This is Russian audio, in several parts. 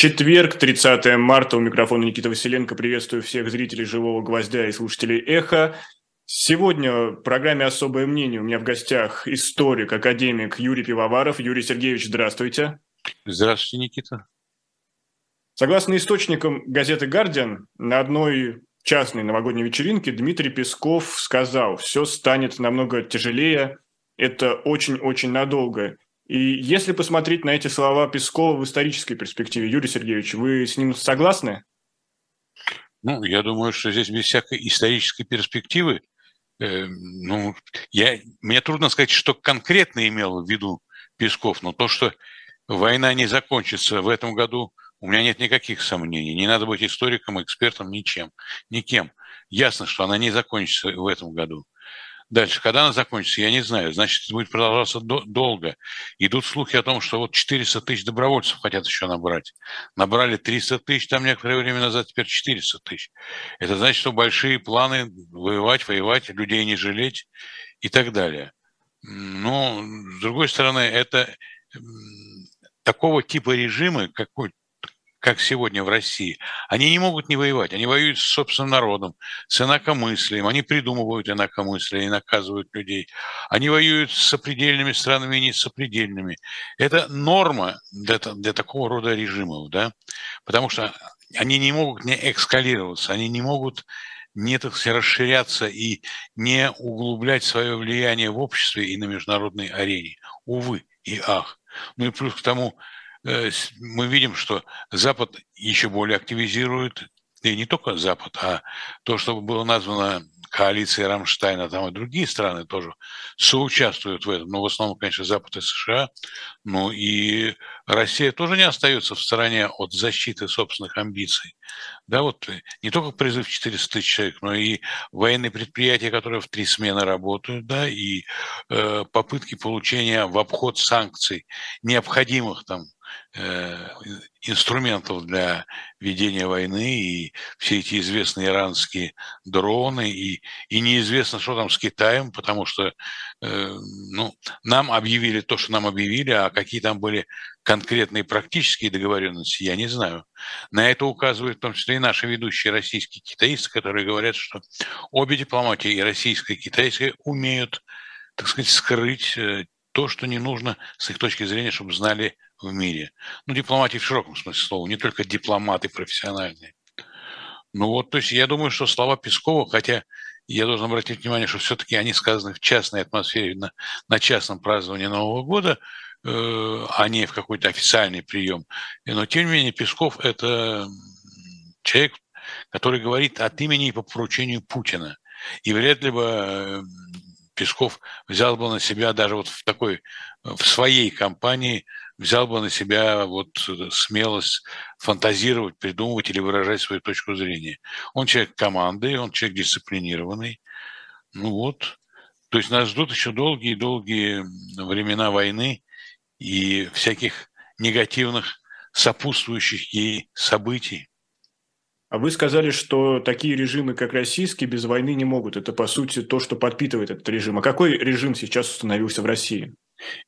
Четверг, 30 марта, у микрофона Никита Василенко. Приветствую всех зрителей «Живого гвоздя» и слушателей «Эхо». Сегодня в программе «Особое мнение» у меня в гостях историк, академик Юрий Пивоваров. Юрий Сергеевич, здравствуйте. Здравствуйте, Никита. Согласно источникам газеты «Гардиан», на одной частной новогодней вечеринке Дмитрий Песков сказал, все станет намного тяжелее, это очень-очень надолго. И если посмотреть на эти слова Пескова в исторической перспективе, Юрий Сергеевич, вы с ним согласны? Ну, я думаю, что здесь без всякой исторической перспективы, э, ну, я, мне трудно сказать, что конкретно имел в виду Песков, но то, что война не закончится в этом году, у меня нет никаких сомнений. Не надо быть историком, экспертом, ничем, никем. Ясно, что она не закончится в этом году. Дальше, когда она закончится, я не знаю. Значит, будет продолжаться до- долго. Идут слухи о том, что вот 400 тысяч добровольцев хотят еще набрать. Набрали 300 тысяч там некоторое время назад, теперь 400 тысяч. Это значит, что большие планы воевать, воевать, людей не жалеть и так далее. Но, с другой стороны, это такого типа режимы, какой, как сегодня в России, они не могут не воевать. Они воюют с собственным народом, с инакомыслием. Они придумывают инакомыслие и наказывают людей. Они воюют с сопредельными странами и не с сопредельными. Это норма для, для такого рода режимов, да? потому что они не могут не экскалироваться, они не могут не так сказать, расширяться и не углублять свое влияние в обществе и на международной арене. Увы и ах. Ну и плюс к тому, мы видим, что Запад еще более активизирует, и не только Запад, а то, что было названо коалицией Рамштайна, там и другие страны тоже соучаствуют в этом, но в основном, конечно, Запад и США. Ну и Россия тоже не остается в стороне от защиты собственных амбиций. Да, вот не только призыв 400 тысяч человек, но и военные предприятия, которые в три смены работают, да, и э, попытки получения в обход санкций необходимых там Э, инструментов для ведения войны, и все эти известные иранские дроны, и, и неизвестно, что там с Китаем, потому что э, ну, нам объявили то, что нам объявили, а какие там были конкретные практические договоренности, я не знаю. На это указывают в том числе и наши ведущие российские китаисты, которые говорят, что обе дипломатии, и российская, и китайская, умеют, так сказать, скрыть э, то, что не нужно с их точки зрения, чтобы знали в мире. Ну, дипломатии в широком смысле слова, не только дипломаты профессиональные. Ну вот, то есть я думаю, что слова Пескова, хотя я должен обратить внимание, что все-таки они сказаны в частной атмосфере, на, на частном праздновании Нового года, э, а не в какой-то официальный прием. Но, тем не менее, Песков – это человек, который говорит от имени и по поручению Путина. И вряд ли бы э, Песков взял бы на себя даже вот в такой, в своей компании взял бы на себя вот смелость фантазировать, придумывать или выражать свою точку зрения. Он человек команды, он человек дисциплинированный. Ну вот. То есть нас ждут еще долгие-долгие времена войны и всяких негативных сопутствующих ей событий. А вы сказали, что такие режимы, как российский, без войны не могут. Это, по сути, то, что подпитывает этот режим. А какой режим сейчас установился в России?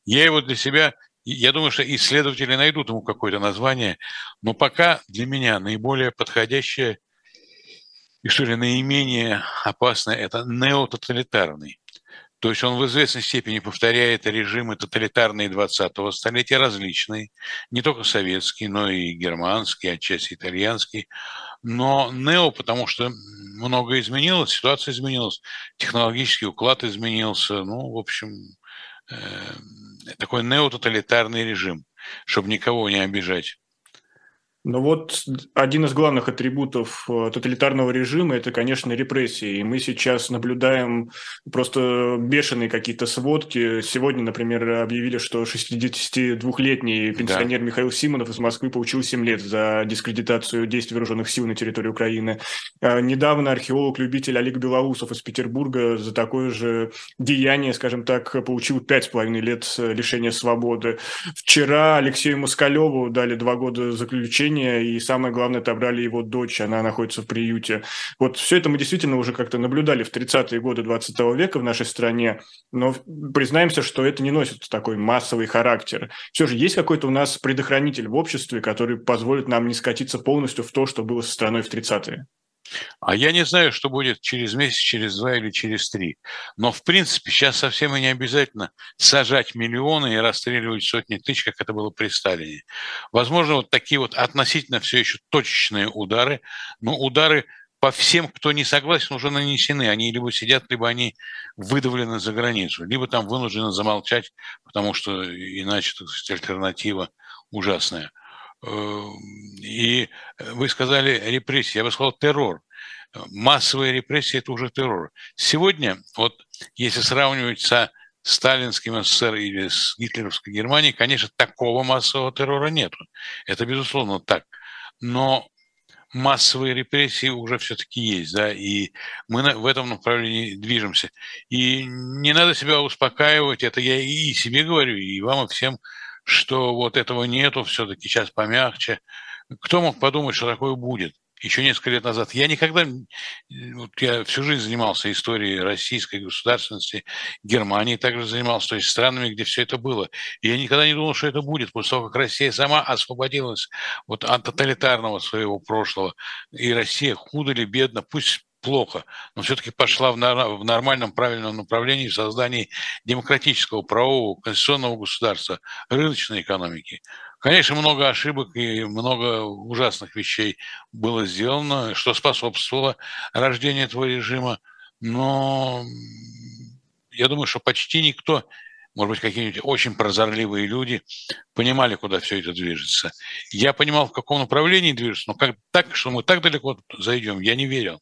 Я его для себя я думаю, что исследователи найдут ему какое-то название, но пока для меня наиболее подходящее и что ли наименее опасное – это неототалитарный. То есть он в известной степени повторяет режимы тоталитарные 20-го столетия, различные, не только советские, но и германские, отчасти итальянские. Но нео, потому что многое изменилось, ситуация изменилась, технологический уклад изменился, ну, в общем, э, такой неототалитарный режим, чтобы никого не обижать. Ну вот один из главных атрибутов э, тоталитарного режима – это, конечно, репрессии. И мы сейчас наблюдаем просто бешеные какие-то сводки. Сегодня, например, объявили, что 62-летний пенсионер да. Михаил Симонов из Москвы получил 7 лет за дискредитацию действий вооруженных сил на территории Украины. А недавно археолог-любитель Олег Белоусов из Петербурга за такое же деяние, скажем так, получил 5,5 лет лишения свободы. Вчера Алексею Москалеву дали два года заключения лечения, и самое главное, отобрали его дочь, она находится в приюте. Вот все это мы действительно уже как-то наблюдали в 30-е годы 20 века в нашей стране, но признаемся, что это не носит такой массовый характер. Все же есть какой-то у нас предохранитель в обществе, который позволит нам не скатиться полностью в то, что было со страной в 30-е? А я не знаю, что будет через месяц, через два или через три. Но, в принципе, сейчас совсем и не обязательно сажать миллионы и расстреливать сотни тысяч, как это было при Сталине. Возможно, вот такие вот относительно все еще точечные удары, но удары по всем, кто не согласен, уже нанесены. Они либо сидят, либо они выдавлены за границу, либо там вынуждены замолчать, потому что иначе, так сказать, альтернатива ужасная. Эм, и вы сказали репрессии, я бы сказал террор. Массовые репрессии – это уже террор. Сегодня, вот если сравнивать со сталинским СССР или с гитлеровской Германией, конечно, такого массового террора нет. Это, безусловно, так. Но массовые репрессии уже все-таки есть, да, и мы в этом направлении движемся. И не надо себя успокаивать, это я и себе говорю, и вам, и всем что вот этого нету, все-таки сейчас помягче. Кто мог подумать, что такое будет? Еще несколько лет назад. Я никогда, вот я всю жизнь занимался историей российской государственности, Германии также занимался, то есть странами, где все это было. И я никогда не думал, что это будет, после того, как Россия сама освободилась вот от тоталитарного своего прошлого. И Россия худо или бедно, пусть плохо, но все-таки пошла в, нормальном, правильном направлении в создании демократического, правового, конституционного государства, рыночной экономики. Конечно, много ошибок и много ужасных вещей было сделано, что способствовало рождению этого режима, но я думаю, что почти никто может быть, какие-нибудь очень прозорливые люди понимали, куда все это движется. Я понимал, в каком направлении движется, но как так, что мы так далеко зайдем, я не верил.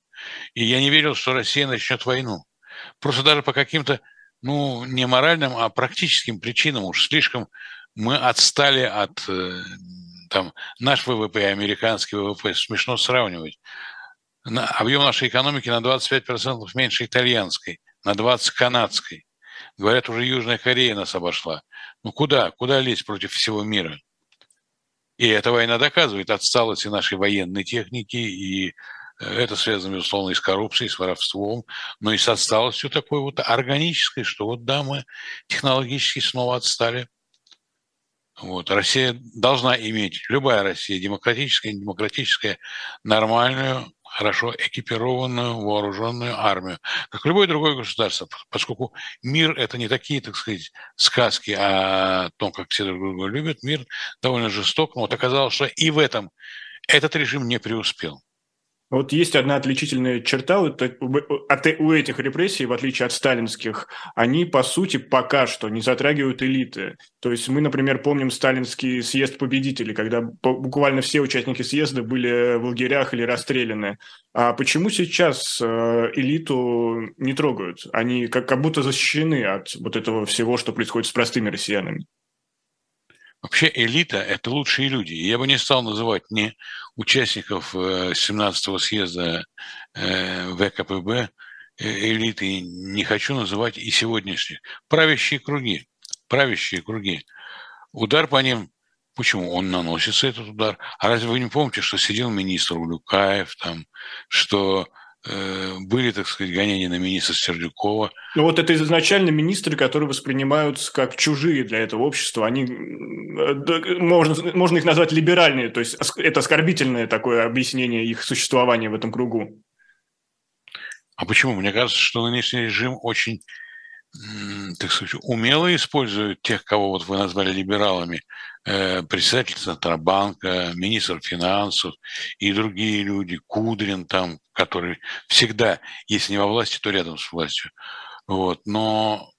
И я не верил, что Россия начнет войну. Просто даже по каким-то, ну, не моральным, а практическим причинам уж слишком мы отстали от э, там, наш ВВП и американский ВВП. Смешно сравнивать. Объем нашей экономики на 25% меньше итальянской, на 20% канадской. Говорят, уже Южная Корея нас обошла. Ну куда? Куда лезть против всего мира? И эта война доказывает отсталость и нашей военной техники, и это связано, безусловно, и с коррупцией, и с воровством, но и с отсталостью такой вот органической, что вот да, мы технологически снова отстали. Вот. Россия должна иметь, любая Россия, демократическая, демократическая, нормальную, хорошо экипированную, вооруженную армию, как любое другое государство, поскольку мир – это не такие, так сказать, сказки о том, как все друг друга любят, мир довольно жесток, но вот оказалось, что и в этом этот режим не преуспел. Вот есть одна отличительная черта вот у этих репрессий, в отличие от сталинских, они, по сути, пока что не затрагивают элиты. То есть мы, например, помним сталинский съезд победителей, когда буквально все участники съезда были в лагерях или расстреляны. А почему сейчас э, элиту не трогают? Они как, будто защищены от вот этого всего, что происходит с простыми россиянами. Вообще элита – это лучшие люди. Я бы не стал называть ни участников 17-го э, съезда э, ВКПБ э, элиты, не хочу называть и сегодняшних. Правящие круги, правящие круги. Удар по ним, почему он наносится, этот удар? А разве вы не помните, что сидел министр Улюкаев, там, что были, так сказать, гонения на министра Сердюкова. Ну вот это изначально министры, которые воспринимаются как чужие для этого общества. Они, можно, можно их назвать либеральные, то есть это оскорбительное такое объяснение их существования в этом кругу. А почему? Мне кажется, что нынешний режим очень так сказать, умело используют тех, кого вот вы назвали либералами, э, председатель Центробанка, министр финансов и другие люди, Кудрин там, который всегда, если не во власти, то рядом с властью. Вот. Но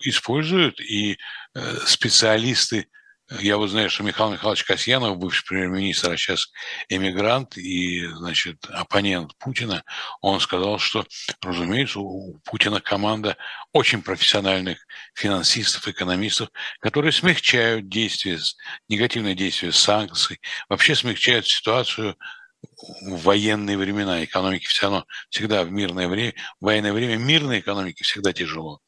используют и э, специалисты я вот знаю, что Михаил Михайлович Касьянов, бывший премьер-министр, а сейчас эмигрант и, значит, оппонент Путина, он сказал, что, разумеется, у Путина команда очень профессиональных финансистов, экономистов, которые смягчают действия, негативные действия санкций, вообще смягчают ситуацию в военные времена. Экономики все равно всегда в мирное время, в военное время мирной экономике всегда тяжело.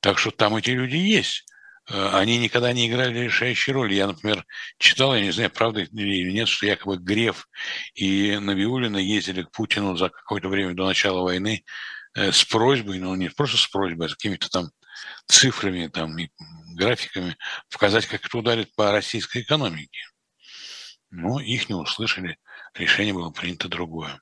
Так что там эти люди есть. Э, они никогда не играли решающей роли. Я, например, читал, я не знаю, правда или нет, что якобы Греф и Навиулина ездили к Путину за какое-то время до начала войны э, с просьбой, ну не просто с просьбой, а с какими-то там цифрами там, и графиками показать, как это ударит по российской экономике. Но их не услышали, решение было принято другое.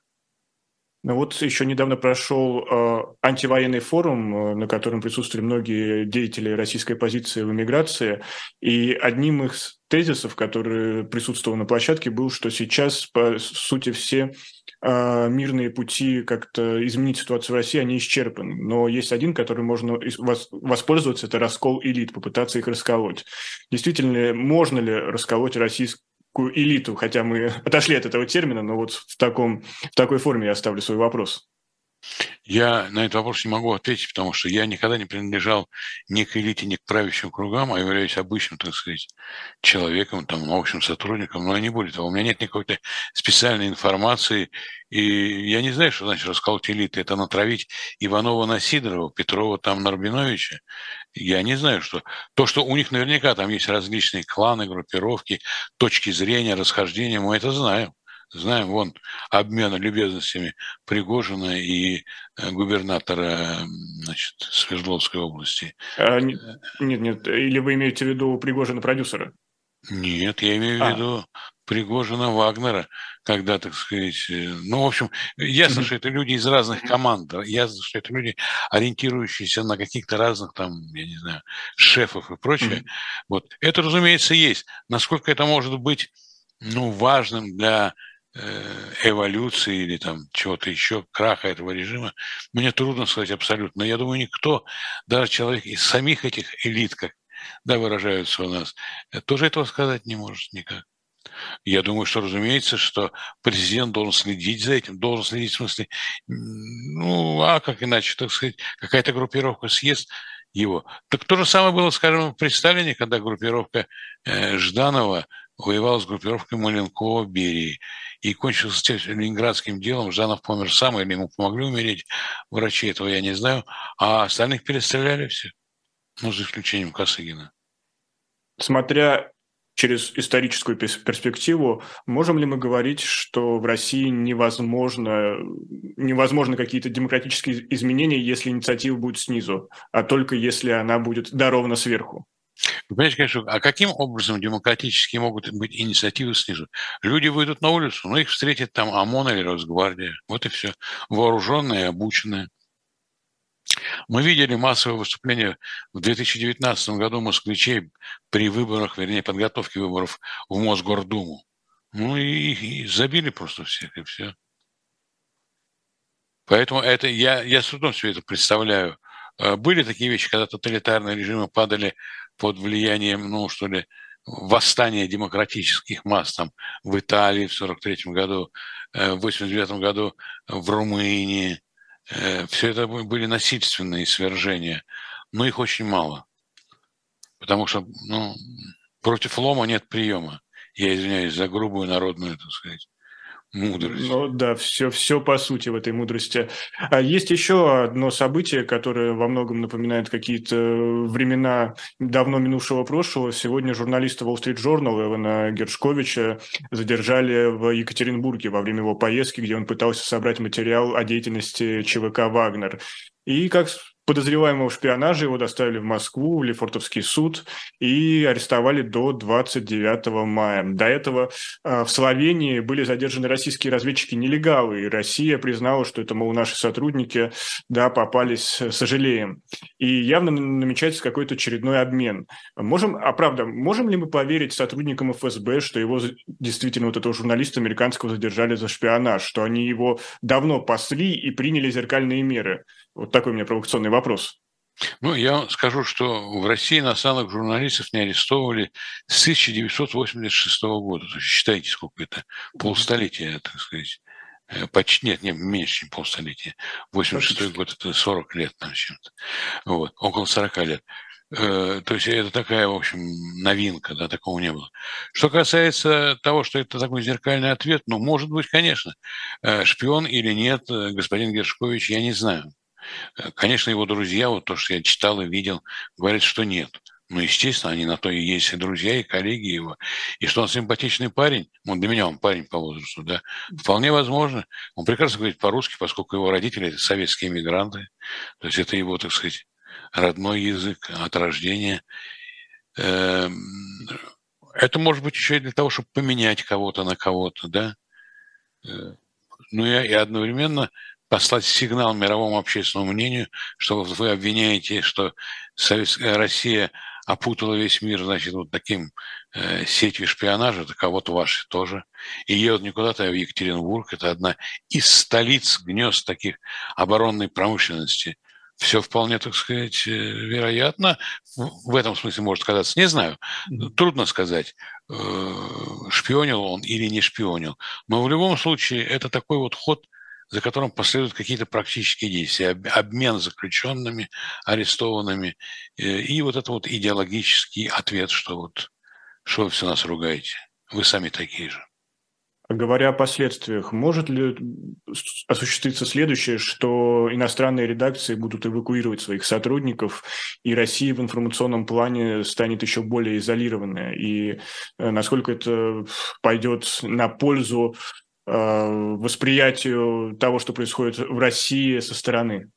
Ну вот еще недавно прошел э, антивоенный форум, э, на котором присутствовали многие деятели российской оппозиции в эмиграции, и одним из тезисов, который присутствовал на площадке, был, что сейчас, по сути, все э, мирные пути как-то изменить ситуацию в России, они исчерпаны. Но есть один, который можно воспользоваться, это раскол элит, попытаться их расколоть. Действительно, можно ли расколоть российскую элиту, хотя мы отошли от этого термина, но вот в, таком, в такой форме я оставлю свой вопрос. Я на этот вопрос не могу ответить, потому что я никогда не принадлежал ни к элите, ни к правящим кругам, а являюсь обычным, так сказать, человеком, там, научным сотрудником, но не более того. У меня нет никакой-то специальной информации, и я не знаю, что значит расколоть элиты. Это натравить Иванова на Сидорова, Петрова там на Рабиновича. Я не знаю, что... То, что у них наверняка там есть различные кланы, группировки, точки зрения, расхождения, мы это знаем. Знаем, вон, обмен любезностями Пригожина и э, губернатора значит, Свердловской области. А, нет, нет, или вы имеете в виду Пригожина продюсера? Нет, я имею в а. виду Пригожина Вагнера, когда, так сказать, э, ну, в общем, ясно, что это люди из разных команд, ясно, что это люди, ориентирующиеся на каких-то разных там, я не знаю, шефов и прочее. Вот. Это, разумеется, есть. Насколько это может быть, ну, важным для эволюции или там чего-то еще, краха этого режима, мне трудно сказать абсолютно. Но я думаю, никто, даже человек из самих этих элит, как да, выражаются у нас, э, тоже этого сказать не может никак. Я думаю, что, разумеется, что президент должен следить за этим, должен следить в смысле, ну, а как иначе, так сказать, какая-то группировка съест его. Так то же самое было, скажем, в Сталине, когда группировка э, Жданова воевал с группировкой Маленкова Берии. И кончился тем ленинградским делом. Жанов помер сам, или ему помогли умереть врачи, этого я не знаю. А остальных перестреляли все. Ну, за исключением Косыгина. Смотря через историческую перспективу, можем ли мы говорить, что в России невозможно, невозможно какие-то демократические изменения, если инициатива будет снизу, а только если она будет дарована сверху? Вы понимаете, конечно, а каким образом демократически могут быть инициативы снизу? Люди выйдут на улицу, но их встретит там ОМОН или Росгвардия. Вот и все. Вооруженные, обученные. Мы видели массовое выступление в 2019 году москвичей при выборах, вернее, подготовке выборов в Мосгордуму. Ну и, и забили просто всех, и все. Поэтому это я, я с трудом себе это представляю. А были такие вещи, когда тоталитарные режимы падали под влиянием, ну, что ли, восстания демократических масс там в Италии в 43 году, э, в 89 году в Румынии. Э, Все это были насильственные свержения, но их очень мало. Потому что ну, против лома нет приема. Я извиняюсь за грубую народную, так сказать, Мудрость. Ну да, все, все по сути в этой мудрости. А есть еще одно событие, которое во многом напоминает какие-то времена давно минувшего прошлого. Сегодня журналиста Wall Street Journal Эвана Гершковича задержали в Екатеринбурге во время его поездки, где он пытался собрать материал о деятельности ЧВК «Вагнер». И как подозреваемого в шпионаже его доставили в Москву, в Лефортовский суд и арестовали до 29 мая. До этого э, в Словении были задержаны российские разведчики-нелегалы, и Россия признала, что это, мол, наши сотрудники, да, попались, сожалеем. И явно намечается какой-то очередной обмен. Можем, а правда, можем ли мы поверить сотрудникам ФСБ, что его действительно вот этого журналиста американского задержали за шпионаж, что они его давно пасли и приняли зеркальные меры? Вот такой у меня провокационный вопрос. Ну, я скажу, что в России иностранных журналистов не арестовывали с 1986 года. То есть считайте, сколько это, полстолетия, так сказать. Э, почти, нет, не, меньше, чем полстолетия. 86 год – это 40 лет, там, чем-то. Вот, около 40 лет. Э, то есть это такая, в общем, новинка, да, такого не было. Что касается того, что это такой зеркальный ответ, ну, может быть, конечно. Э, шпион или нет, господин Гершкович, я не знаю. Конечно, его друзья, вот то, что я читал и видел, говорят, что нет. Ну, естественно, они на то и есть и друзья, и коллеги его. И что он симпатичный парень, он для меня он парень по возрасту, да, вполне возможно. Он прекрасно говорит по-русски, поскольку его родители – советские иммигранты. То есть это его, так сказать, родной язык от рождения. Эм, это может быть еще и для того, чтобы поменять кого-то на кого-то, да. Э, ну и, и одновременно послать сигнал мировому общественному мнению, что вы обвиняете, что Советская Россия опутала весь мир, значит, вот таким э, сетью шпионажа, так а вот ваши тоже. И едут не куда-то, а в Екатеринбург. Это одна из столиц гнезд таких оборонной промышленности. Все вполне, так сказать, э, вероятно. В этом смысле может сказаться. Не знаю. Трудно сказать, э, шпионил он или не шпионил. Но в любом случае это такой вот ход – за которым последуют какие-то практические действия, обмен заключенными, арестованными, э, и вот это вот идеологический ответ, что вот что вы все нас ругаете, вы сами такие же. Говоря о последствиях, может ли осуществиться следующее, что иностранные редакции будут эвакуировать своих сотрудников, и Россия в информационном плане станет еще более изолированной? И э, насколько это пойдет на пользу восприятию того, что происходит в России со стороны?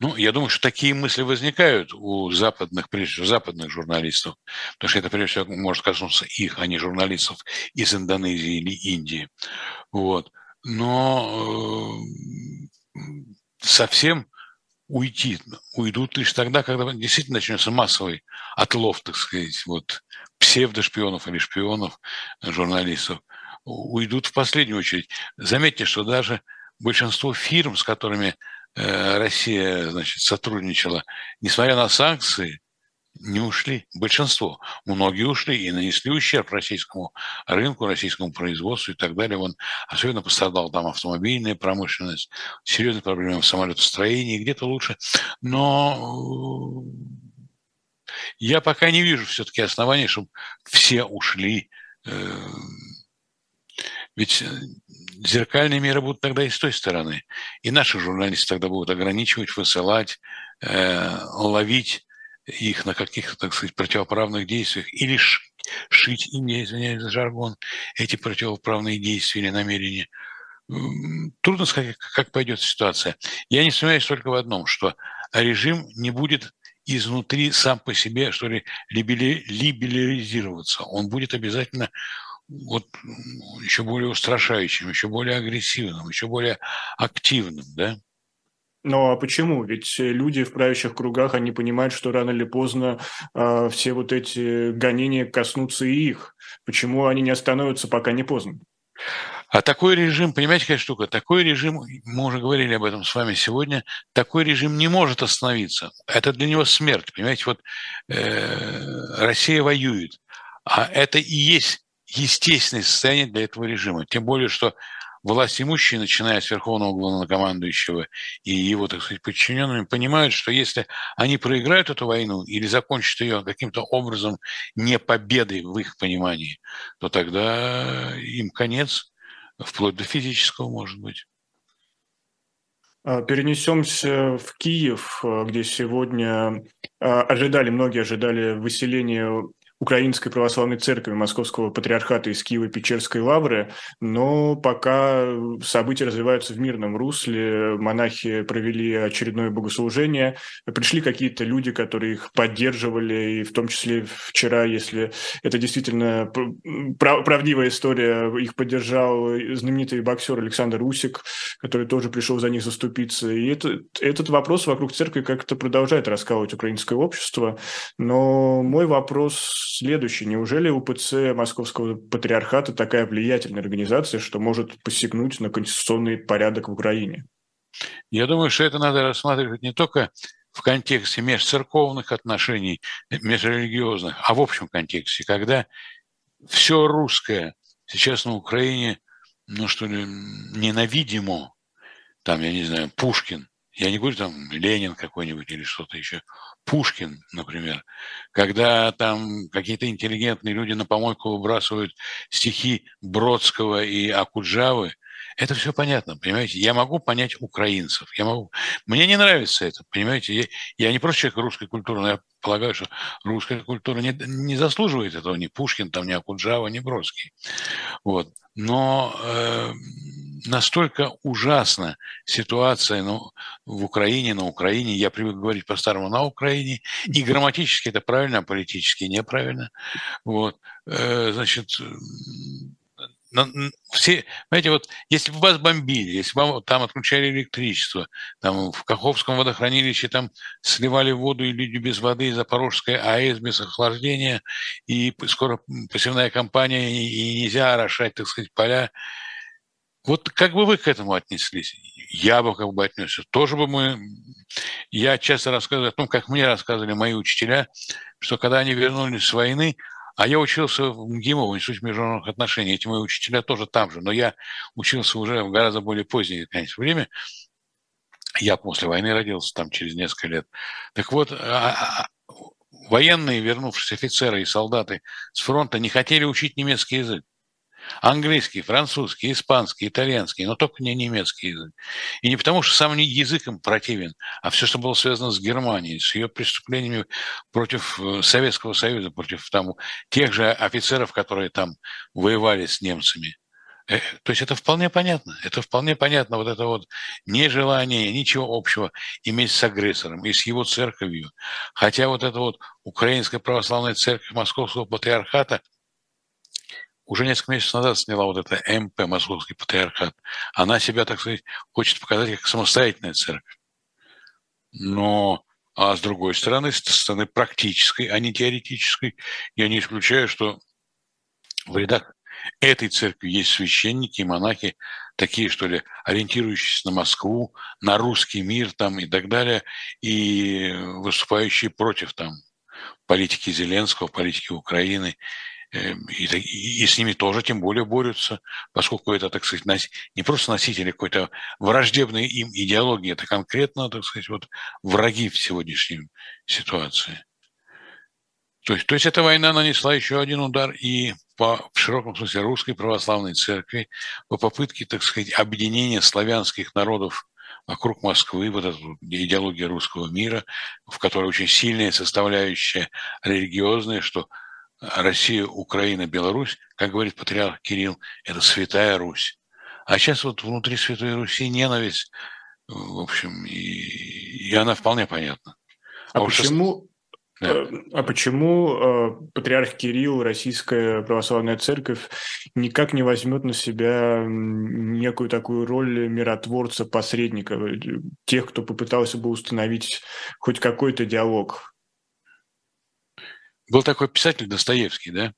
Ну, я думаю, что такие мысли возникают у западных, прежде всего, западных журналистов, потому что это, прежде всего, может коснуться их, а не журналистов из Индонезии или Индии. Вот. Но э, совсем уйти, уйдут лишь тогда, когда действительно начнется массовый отлов, так сказать, вот, псевдошпионов или шпионов, журналистов уйдут в последнюю очередь. Заметьте, что даже большинство фирм, с которыми э, Россия значит, сотрудничала, несмотря на санкции, не ушли. Большинство. Многие ушли и нанесли ущерб российскому рынку, российскому производству и так далее. Он особенно пострадал там автомобильная промышленность, серьезные проблемы в самолетостроении, где-то лучше. Но э, я пока не вижу все-таки оснований, чтобы все ушли э, ведь э, зеркальные меры будут тогда и с той стороны. И наши журналисты тогда будут ограничивать, высылать, э, ловить их на каких-то, так сказать, противоправных действиях или шить им, я извиняюсь за жаргон, эти противоправные действия или намерения. Трудно сказать, как пойдет ситуация. Я не сомневаюсь только в одном, что режим не будет изнутри сам по себе, что ли, либерализироваться. Он будет обязательно вот еще более устрашающим, еще более агрессивным, еще более активным, да? Ну а почему? Ведь люди в правящих кругах, они понимают, что рано или поздно э, все вот эти гонения коснутся и их. Почему они не остановятся, пока не поздно? А такой режим, понимаете, какая штука? Такой режим, мы уже говорили об этом с вами сегодня, такой режим не может остановиться. Это для него смерть. Понимаете, вот э, Россия воюет, а это и есть естественное состояние для этого режима. Тем более, что власть имущие, начиная с верховного главнокомандующего и его, так сказать, подчиненными, понимают, что если они проиграют эту войну или закончат ее каким-то образом не победой в их понимании, то тогда им конец, вплоть до физического, может быть. А, перенесемся в Киев, где сегодня а, ожидали, многие ожидали выселения Украинской Православной Церкви Московского Патриархата из Киева-Печерской Лавры, но пока события развиваются в мирном русле, монахи провели очередное богослужение, пришли какие-то люди, которые их поддерживали, и в том числе вчера, если это действительно правдивая история, их поддержал знаменитый боксер Александр Усик, который тоже пришел за них заступиться. И это, этот вопрос вокруг церкви как-то продолжает раскалывать украинское общество, но мой вопрос следующий. Неужели УПЦ Московского Патриархата такая влиятельная организация, что может посягнуть на конституционный порядок в Украине? Я думаю, что это надо рассматривать не только в контексте межцерковных отношений, межрелигиозных, а в общем контексте, когда все русское сейчас на Украине, ну что ли, ненавидимо, там, я не знаю, Пушкин, я не говорю там Ленин какой-нибудь или что-то еще, Пушкин, например, когда там какие-то интеллигентные люди на помойку выбрасывают стихи Бродского и Акуджавы, Это все понятно, понимаете? Я могу понять украинцев. Я могу... Мне не нравится это, понимаете? Я, я не просто человек русской культуры, но я полагаю, что русская культура не, не заслуживает этого. Ни Пушкин, там, ни Акуджава, ни Бродский. Вот. Но э, настолько ужасна ситуация ну, в Украине, на Украине, я привык говорить по-старому на Украине, и грамматически это правильно, а политически неправильно. Вот. Э, значит, все, знаете, вот если бы вас бомбили, если бы вам там отключали электричество, там в Каховском водохранилище там сливали воду и люди без воды, Запорожская АЭС без охлаждения, и скоро посевная кампания, и нельзя орошать, так сказать, поля. Вот как бы вы к этому отнеслись? Я бы как бы отнесся. Тоже бы мы... Я часто рассказываю о том, как мне рассказывали мои учителя, что когда они вернулись с войны, а я учился в МГИМО, в Институте международных отношений. Эти мои учителя тоже там же. Но я учился уже в гораздо более позднее, конечно, время. Я после войны родился, там через несколько лет. Так вот, а, а, военные, вернувшиеся офицеры и солдаты с фронта не хотели учить немецкий язык. Английский, французский, испанский, итальянский, но только не немецкий язык. И не потому, что сам язык им противен, а все, что было связано с Германией, с ее преступлениями против э, Советского Союза, против там, тех же офицеров, которые там воевали с немцами. Э, то есть это вполне понятно. Это вполне понятно, вот это вот нежелание, ничего общего иметь с агрессором и с его церковью. Хотя вот эта вот Украинская православная церковь Московского патриархата – уже несколько месяцев назад сняла вот это МП, Московский патриархат. Она себя, так сказать, хочет показать как самостоятельная церковь. Но, а с другой стороны, с стороны практической, а не теоретической, я не исключаю, что в рядах этой церкви есть священники и монахи, такие, что ли, ориентирующиеся на Москву, на русский мир там и так далее, и выступающие против там политики Зеленского, политики Украины и, и, и с ними тоже тем более борются, поскольку это, так сказать, не просто носители какой-то враждебной им идеологии, это конкретно, так сказать, вот враги в сегодняшней ситуации. То есть, то есть эта война нанесла еще один удар и по, в широком смысле русской православной церкви по попытке, так сказать, объединения славянских народов вокруг Москвы, вот эта идеология русского мира, в которой очень сильная составляющая религиозная, что Россия, Украина, Беларусь, как говорит патриарх Кирилл, это святая Русь. А сейчас вот внутри Святой Руси ненависть, в общем, и, и она вполне понятна. А, а почему, да. Э, а почему э, патриарх Кирилл, Российская Православная Церковь, никак не возьмет на себя некую такую роль миротворца, посредника, э, тех, кто попытался бы установить хоть какой-то диалог был такой писатель Достоевский, да,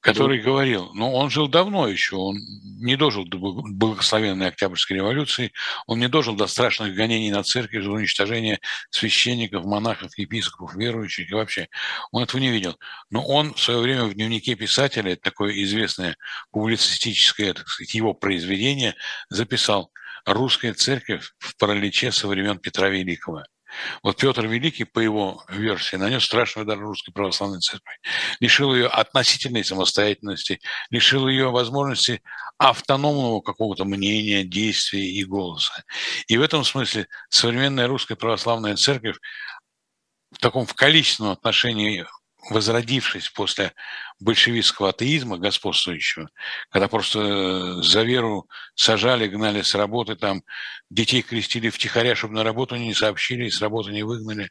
который да. говорил, ну, он жил давно еще, он не дожил до благословенной Октябрьской революции, он не дожил до страшных гонений на церковь, до уничтожения священников, монахов, епископов, верующих и вообще. Он этого не видел. Но он в свое время в дневнике писателя, такое известное публицистическое, так сказать, его произведение, записал «Русская церковь в параличе со времен Петра Великого». Вот Петр Великий, по его версии, нанес страшный удар русской православной церкви. Лишил ее относительной самостоятельности, лишил ее возможности автономного какого-то мнения, действия и голоса. И в этом смысле современная русская православная церковь в таком в количественном отношении возродившись после большевистского атеизма господствующего, когда просто э, за веру сажали, гнали с работы, там детей крестили втихаря, чтобы на работу не сообщили, и с работы не выгнали.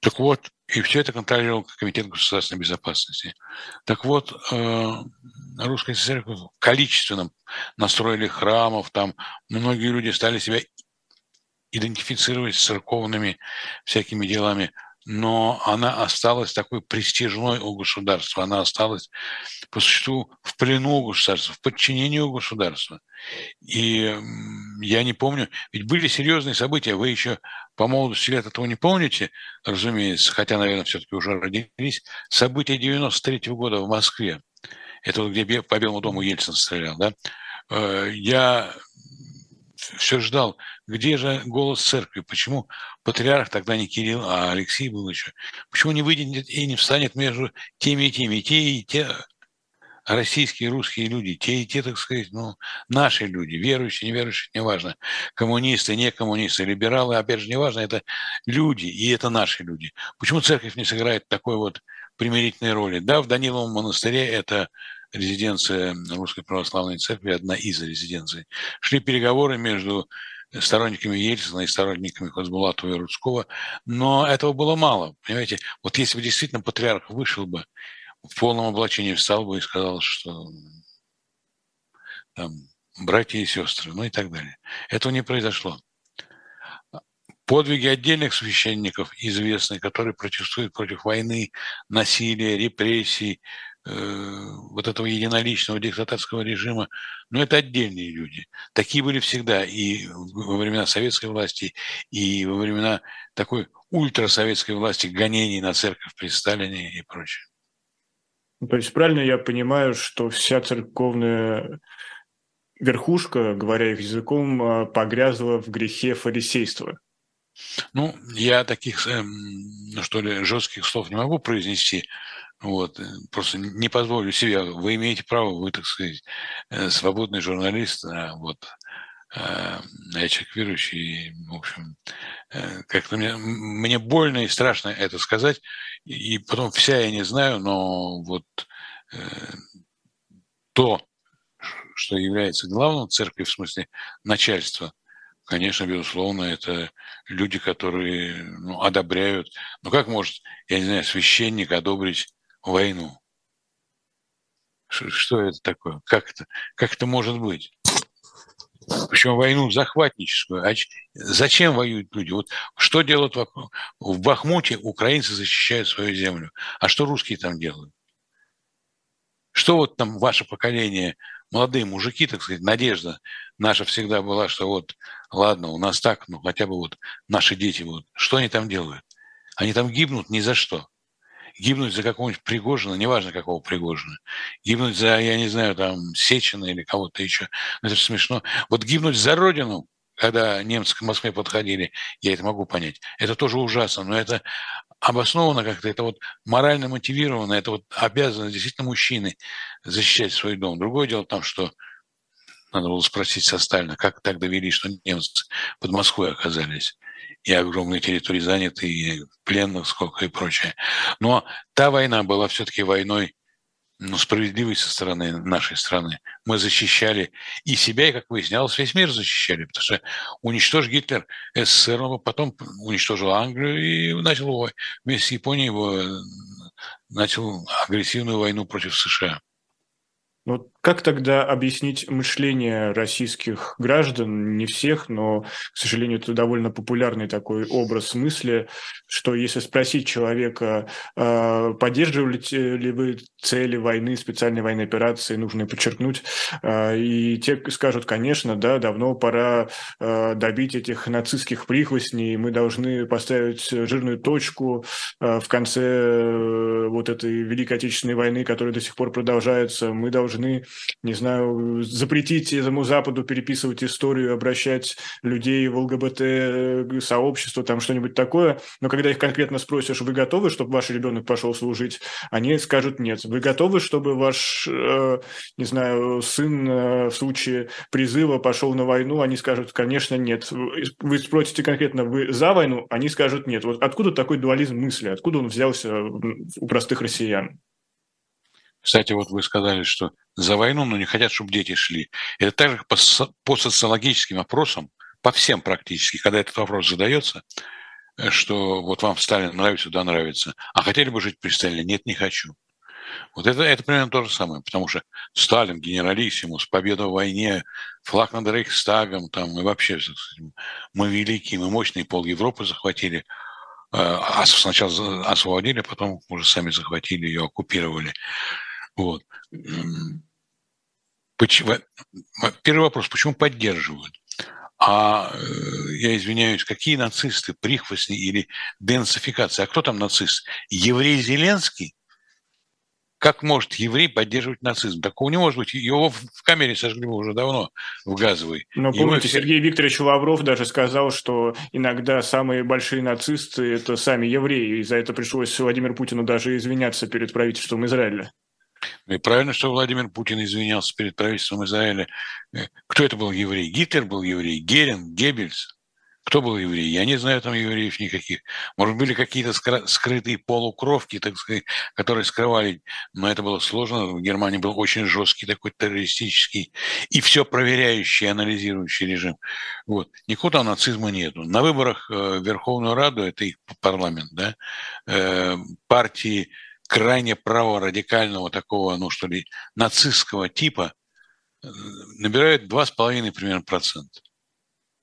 Так вот, и все это контролировал Комитет государственной безопасности. Так вот, э, русская церковь количественно настроили храмов, там многие люди стали себя идентифицировать с церковными всякими делами – но она осталась такой престижной у государства, она осталась по существу в плену у государства, в подчинении у государства. И я не помню, ведь были серьезные события, вы еще по молодости лет этого не помните, разумеется, хотя, наверное, все-таки уже родились, события 93 -го года в Москве. Это вот где по Белому дому Ельцин стрелял, да? Э, я все ждал, где же голос церкви, почему патриарх тогда не Кирилл, а Алексей был еще, почему не выйдет и не встанет между теми и теми, те, и те российские, русские люди, те и те, так сказать, ну, наши люди, верующие, неверующие, неважно, коммунисты, не коммунисты, либералы, опять же, неважно, это люди, и это наши люди. Почему церковь не сыграет такой вот примирительной роли? Да, в Даниловом монастыре это резиденция Русской Православной Церкви, одна из резиденций. Шли переговоры между сторонниками Ельцина и сторонниками Хазбулатова и Рудского, но этого было мало. Понимаете, вот если бы действительно патриарх вышел бы в полном облачении, встал бы и сказал, что там, братья и сестры, ну и так далее. Этого не произошло. Подвиги отдельных священников известные, которые протестуют против войны, насилия, репрессий, вот этого единоличного диктаторского режима, но это отдельные люди. Такие были всегда и во времена советской власти, и во времена такой ультрасоветской власти, гонений на церковь при Сталине и прочее. То есть правильно я понимаю, что вся церковная верхушка, говоря их языком, а, погрязла в грехе фарисейства? Ну, я таких, эм, ну, что ли, жестких слов не могу произнести, вот, э, просто не позволю себе. Вы имеете право, вы, так сказать, э, свободный журналист, а вот а, я человек верующий, в общем, э, как-то мне, мне больно и страшно это сказать, и потом вся я не знаю, но вот то, что является главным церкви, в смысле начальства, конечно, безусловно, это люди, которые ну, одобряют. Ну как может, я не знаю, священник одобрить войну. Что это такое? Как это, как это может быть? Причем войну захватническую. А зачем воюют люди? Вот что делают вокруг? В Бахмуте украинцы защищают свою землю. А что русские там делают? Что вот там ваше поколение, молодые мужики, так сказать, надежда наша всегда была, что вот, ладно, у нас так, ну хотя бы вот наши дети, вот, что они там делают? Они там гибнут ни за что гибнуть за какого-нибудь Пригожина, неважно какого Пригожина, гибнуть за, я не знаю, там, Сечина или кого-то еще, это же смешно. Вот гибнуть за Родину, когда немцы к Москве подходили, я это могу понять. Это тоже ужасно, но это обосновано как-то, это вот морально мотивировано, это вот обязаны действительно мужчины защищать свой дом. Другое дело там, что надо было спросить со Сталина, как так довели, что немцы под Москвой оказались и огромные территории заняты, и пленных сколько и прочее. Но та война была все-таки войной ну, справедливой со стороны нашей страны. Мы защищали и себя, и, как выяснялось, весь мир защищали, потому что уничтожил Гитлер СССР, но потом уничтожил Англию и начал вместе с Японией его, начал агрессивную войну против США. Ну, как тогда объяснить мышление российских граждан, не всех, но, к сожалению, это довольно популярный такой образ мысли, что если спросить человека, а, поддерживаете ли вы цели войны, специальной военной операции, нужно подчеркнуть, а, и те скажут, конечно, да, давно пора а, добить этих нацистских прихвостней, мы должны поставить жирную точку в конце э, вот этой Великой Отечественной войны, которая до сих пор продолжается, мы должны не знаю, запретить этому Западу переписывать историю, обращать людей в ЛГБТ-сообщество, там что-нибудь такое. Но когда их конкретно спросишь, вы готовы, чтобы ваш ребенок пошел служить, они скажут нет. Вы готовы, чтобы ваш, э, не знаю, сын э, в случае призыва пошел на войну, они скажут, конечно, нет. Вы спросите конкретно, вы за войну, они скажут нет. Вот откуда такой дуализм мысли, откуда он взялся у простых россиян? Кстати, вот вы сказали, что за войну, но не хотят, чтобы дети шли. Это также по, по социологическим опросам, по всем практически, когда этот вопрос задается, э, что вот вам Сталин нравится, да, нравится, а хотели бы жить при Сталине? Нет, не хочу. Вот это, это примерно то же самое, потому что Сталин, генералиссимус, победа в войне, флаг над Рейхстагом, там, и вообще мы великие, мы мощные пол Европы захватили, э, а сначала освободили, потом уже сами захватили ее, оккупировали. Вот. Почему, первый вопрос, почему поддерживают? А э, я извиняюсь, какие нацисты, прихвостни или денацификация? А кто там нацист? Еврей Зеленский? Как может еврей поддерживать нацизм? Такого не может быть. Его в камере сожгли уже давно, в газовой. Но помните, все... Сергей Викторович Лавров даже сказал, что иногда самые большие нацисты – это сами евреи. И за это пришлось Владимиру Путину даже извиняться перед правительством Израиля. И правильно, что Владимир Путин извинялся перед правительством Израиля. Э, кто это был еврей? Гитлер был еврей, Геринг, Геббельс. Кто был еврей? Я не знаю там евреев никаких. Может, были какие-то скрытые полукровки, так сказать, которые скрывали, но это было сложно. В Германии был очень жесткий такой террористический и все проверяющий, анализирующий режим. Вот. Никуда нацизма нету. На выборах в Верховную Раду, это их парламент, да, э, партии крайне праворадикального такого, ну что ли, нацистского типа э, набирают 2,5 примерно процента.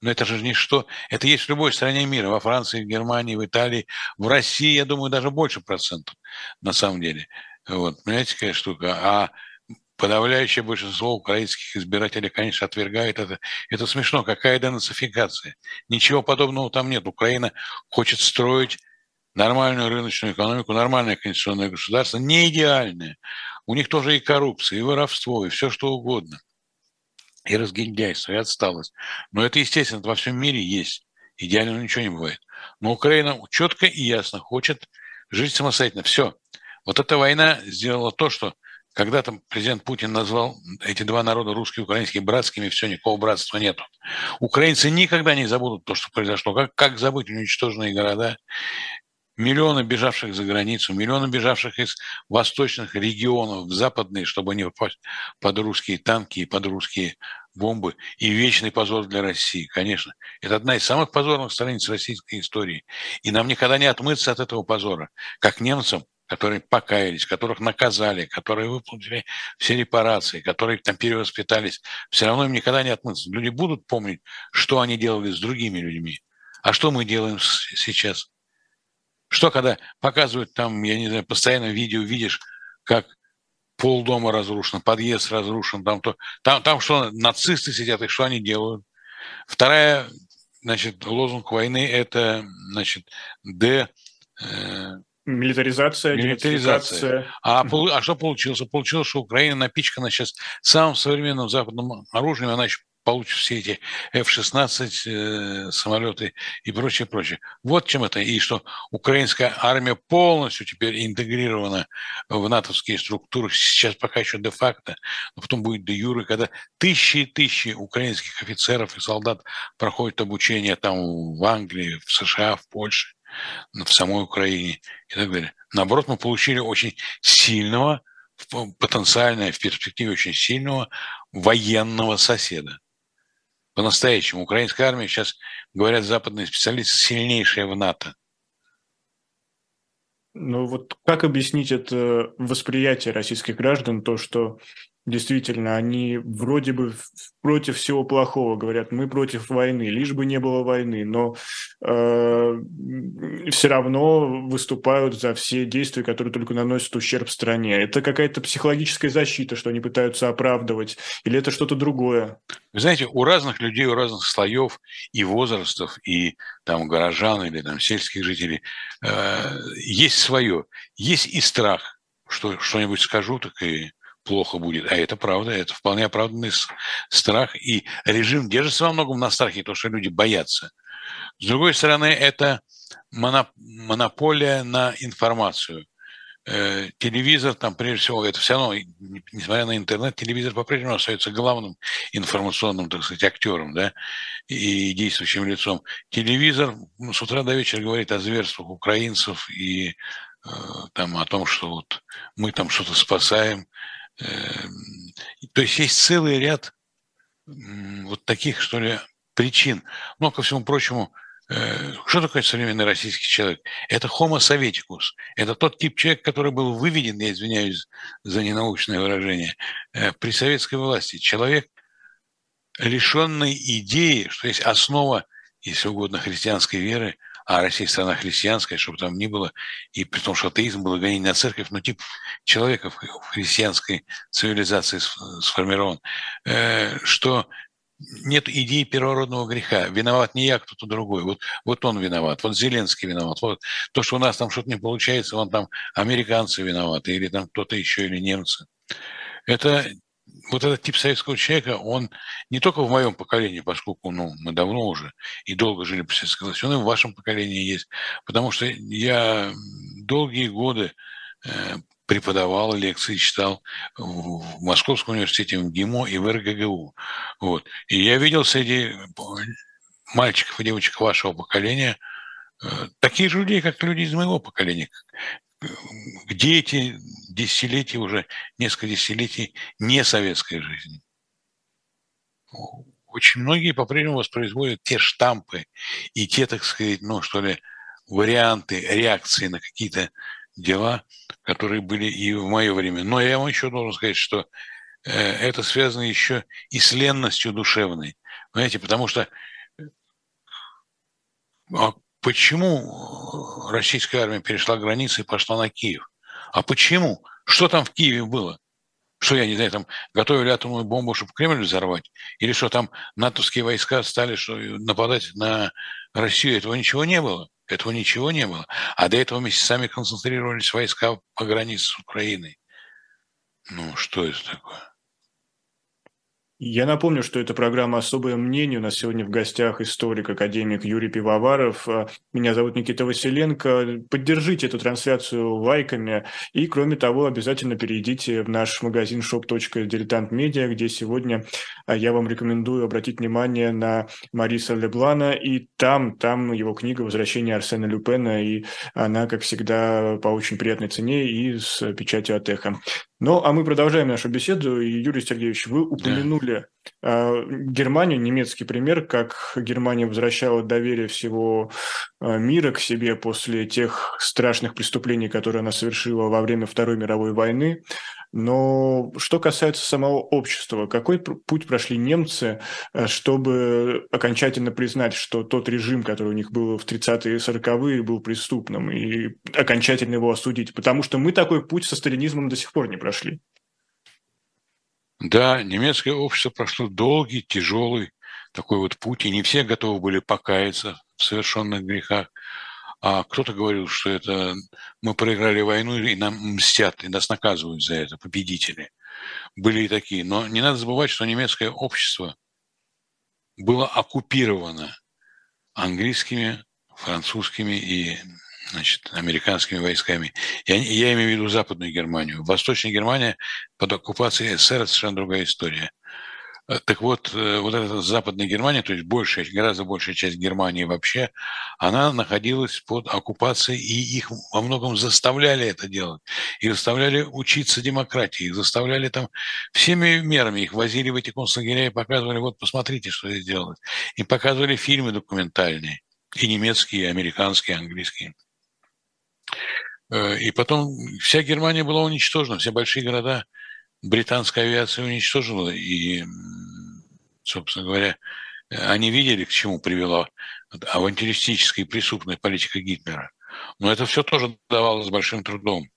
Но это же ничто. Это есть в любой стране мира. Во Франции, в Германии, в Италии, в России, я думаю, даже больше процентов на самом деле. Вот, понимаете, какая штука. А подавляющее большинство украинских избирателей, конечно, отвергает это. Это смешно. Какая денацификация? Ничего подобного там нет. Украина хочет строить нормальную рыночную экономику, нормальное конституционное государство, не идеальное. У них тоже и коррупция, и воровство, и все что угодно – и разгильдяйство, и отсталость. Но это, естественно, это во всем мире есть. Идеально ничего не бывает. Но Украина четко и ясно хочет жить самостоятельно. Все. Вот эта война сделала то, что когда там президент Путин назвал эти два народа, русский и украинский, братскими, все, никакого братства нету. Украинцы никогда не забудут то, что произошло. Как, как забыть уничтоженные города, миллионы бежавших за границу, миллионы бежавших из восточных регионов в западные, чтобы не попасть под русские танки и под русские бомбы. И вечный позор для России, конечно. Это одна из самых позорных страниц российской истории. И нам никогда не отмыться от этого позора. Как немцам, которые покаялись, которых наказали, которые выплатили все репарации, которые там перевоспитались, все равно им никогда не отмыться. Люди будут помнить, что они делали с другими людьми. А что мы делаем сейчас? Что, когда показывают там, я не знаю, постоянно видео видишь, как пол дома разрушен, подъезд разрушен, там, то, там, там что, нацисты сидят, и что они делают? Вторая, значит, лозунг войны – это, значит, Д... Э, Милитаризация, Милитаризация. А, а что получилось? Получилось, что Украина напичкана сейчас самым современным западным оружием, она еще получишь все эти F-16 э, самолеты и прочее, прочее. Вот чем это. И что украинская армия полностью теперь интегрирована в натовские структуры. Сейчас пока еще де-факто, но потом будет де-юре, когда тысячи и тысячи украинских офицеров и солдат проходят обучение там в Англии, в США, в Польше, в самой Украине и так далее. Наоборот, мы получили очень сильного, потенциально в перспективе очень сильного военного соседа по-настоящему. Украинская армия сейчас, говорят западные специалисты, сильнейшая в НАТО. Ну вот как объяснить это восприятие российских граждан, то, что Действительно, они вроде бы против всего плохого, говорят, мы против войны, лишь бы не было войны, но э, все равно выступают за все действия, которые только наносят ущерб стране. Это какая-то психологическая защита, что они пытаются оправдывать, или это что-то другое? Вы знаете, у разных людей, у разных слоев и возрастов, и там горожан или там сельских жителей э, есть свое, есть и страх, что что-нибудь скажу, так и плохо будет. А это правда, это вполне оправданный страх. И режим держится во многом на страхе, то, что люди боятся. С другой стороны, это монополия на информацию. Э, телевизор, там, прежде всего, это все равно, несмотря на интернет, телевизор по-прежнему остается главным информационным, так сказать, актером, да, и действующим лицом. Телевизор ну, с утра до вечера говорит о зверствах украинцев и э, там о том, что вот мы там что-то спасаем, то есть есть целый ряд вот таких, что ли, причин. Но, ко всему прочему, э, что такое современный российский человек? Это homo советикус. Это тот тип человека, который был выведен, я извиняюсь за ненаучное выражение, э, при советской власти. Человек, лишенный идеи, что есть основа, если угодно, христианской веры – а Россия страна христианская, чтобы там ни было, и при том, что атеизм был гонение на церковь, но тип человека в христианской цивилизации сформирован, э, что нет идеи первородного греха. Виноват не я, кто-то другой. Вот, вот он виноват, вот Зеленский виноват. Вот то, что у нас там что-то не получается, вон там американцы виноваты, или там кто-то еще, или немцы. Это вот этот тип советского человека, он не только в моем поколении, поскольку ну, мы давно уже и долго жили по Советской власти, он и в вашем поколении есть. Потому что я долгие годы э, преподавал лекции, читал в Московском университете, в ГИМО и в РГГУ. Вот. И я видел среди мальчиков и девочек вашего поколения э, такие же людей, как люди из моего поколения, где эти десятилетия, уже несколько десятилетий не советской жизни. Очень многие по-прежнему воспроизводят те штампы и те, так сказать, ну, что ли, варианты реакции на какие-то дела, которые были и в мое время. Но я вам еще должен сказать, что э, это связано еще и с ленностью душевной. Понимаете, потому что а почему российская армия перешла границы и пошла на Киев? А почему? Что там в Киеве было? Что, я не знаю, там готовили атомную бомбу, чтобы Кремль взорвать? Или что там натовские войска стали что, нападать на Россию? Этого ничего не было. Этого ничего не было. А до этого месяцами концентрировались войска по границе с Украиной. Ну, что это такое? Я напомню, что это программа «Особое мнение». У нас сегодня в гостях историк, академик Юрий Пивоваров. Меня зовут Никита Василенко. Поддержите эту трансляцию лайками. И, кроме того, обязательно перейдите в наш магазин shop.diletantmedia, где сегодня а, я вам рекомендую обратить внимание на Мариса Леблана. И там, там его книга «Возвращение Арсена Люпена». И она, как всегда, по очень приятной цене и с печатью от эхо. Ну, а мы продолжаем нашу беседу. И, Юрий Сергеевич, вы упомянули да. э, Германию, немецкий пример, как Германия возвращала доверие всего э, мира к себе после тех страшных преступлений, которые она совершила во время Второй мировой войны. Но что касается самого общества, какой путь прошли немцы, э, чтобы окончательно признать, что тот режим, который у них был в 30-е и 40-е, был преступным, и окончательно его осудить? Потому что мы такой путь со сталинизмом до сих пор не прошли. Да, немецкое общество прошло долгий, тяжелый такой вот путь, и не все готовы были покаяться в совершенных грехах. А кто-то говорил, что это мы проиграли войну и нам мстят, и нас наказывают за это, победители. Были и такие. Но не надо забывать, что немецкое общество было оккупировано английскими, французскими и значит, американскими войсками. Я, я имею в виду Западную Германию. Восточная Германия под оккупацией СССР – совершенно другая история. Э, так вот, э, вот эта Западная Германия, то есть большая, гораздо большая часть Германии вообще, она находилась под оккупацией, и их во многом заставляли это делать. И заставляли учиться демократии, их заставляли там всеми мерами, их возили в эти концлагеря и показывали, вот посмотрите, что здесь делают. И показывали фильмы документальные, и немецкие, и американские, и английские. Э, и потом вся Германия была уничтожена, все большие города – британская авиация уничтожила, и, собственно говоря, они видели, к чему привела авантюристическая и преступная политика Гитлера. Но это все тоже давалось большим трудом.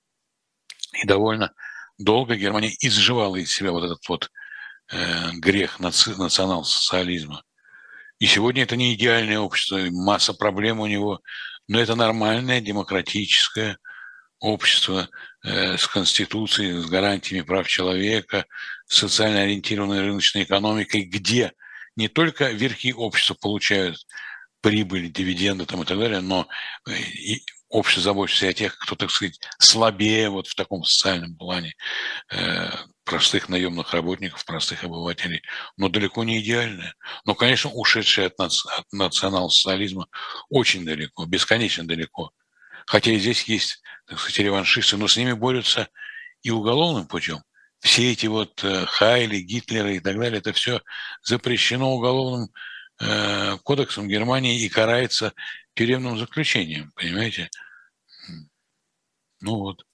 И довольно долго Германия изживала из себя вот этот вот э, грех наци- национал-социализма. И сегодня это не идеальное общество, масса проблем у него, но это нормальное, демократическое общество, Э, с Конституцией, с гарантиями прав человека, социально ориентированной рыночной экономикой, где не только верхи общества получают прибыль, дивиденды там, и так далее, но э, и общество заботится о тех, кто, так сказать, слабее вот в таком социальном плане э, простых наемных работников, простых обывателей, но далеко не идеальное. Но, конечно, ушедшее от, наци- от национал-социализма очень далеко, бесконечно далеко. Хотя и здесь есть так сказать, реваншисты, но с ними борются и уголовным путем. Все эти вот э, Хайли, Гитлеры и так далее, это все запрещено уголовным э, кодексом Германии и карается тюремным заключением, понимаете? Ну вот.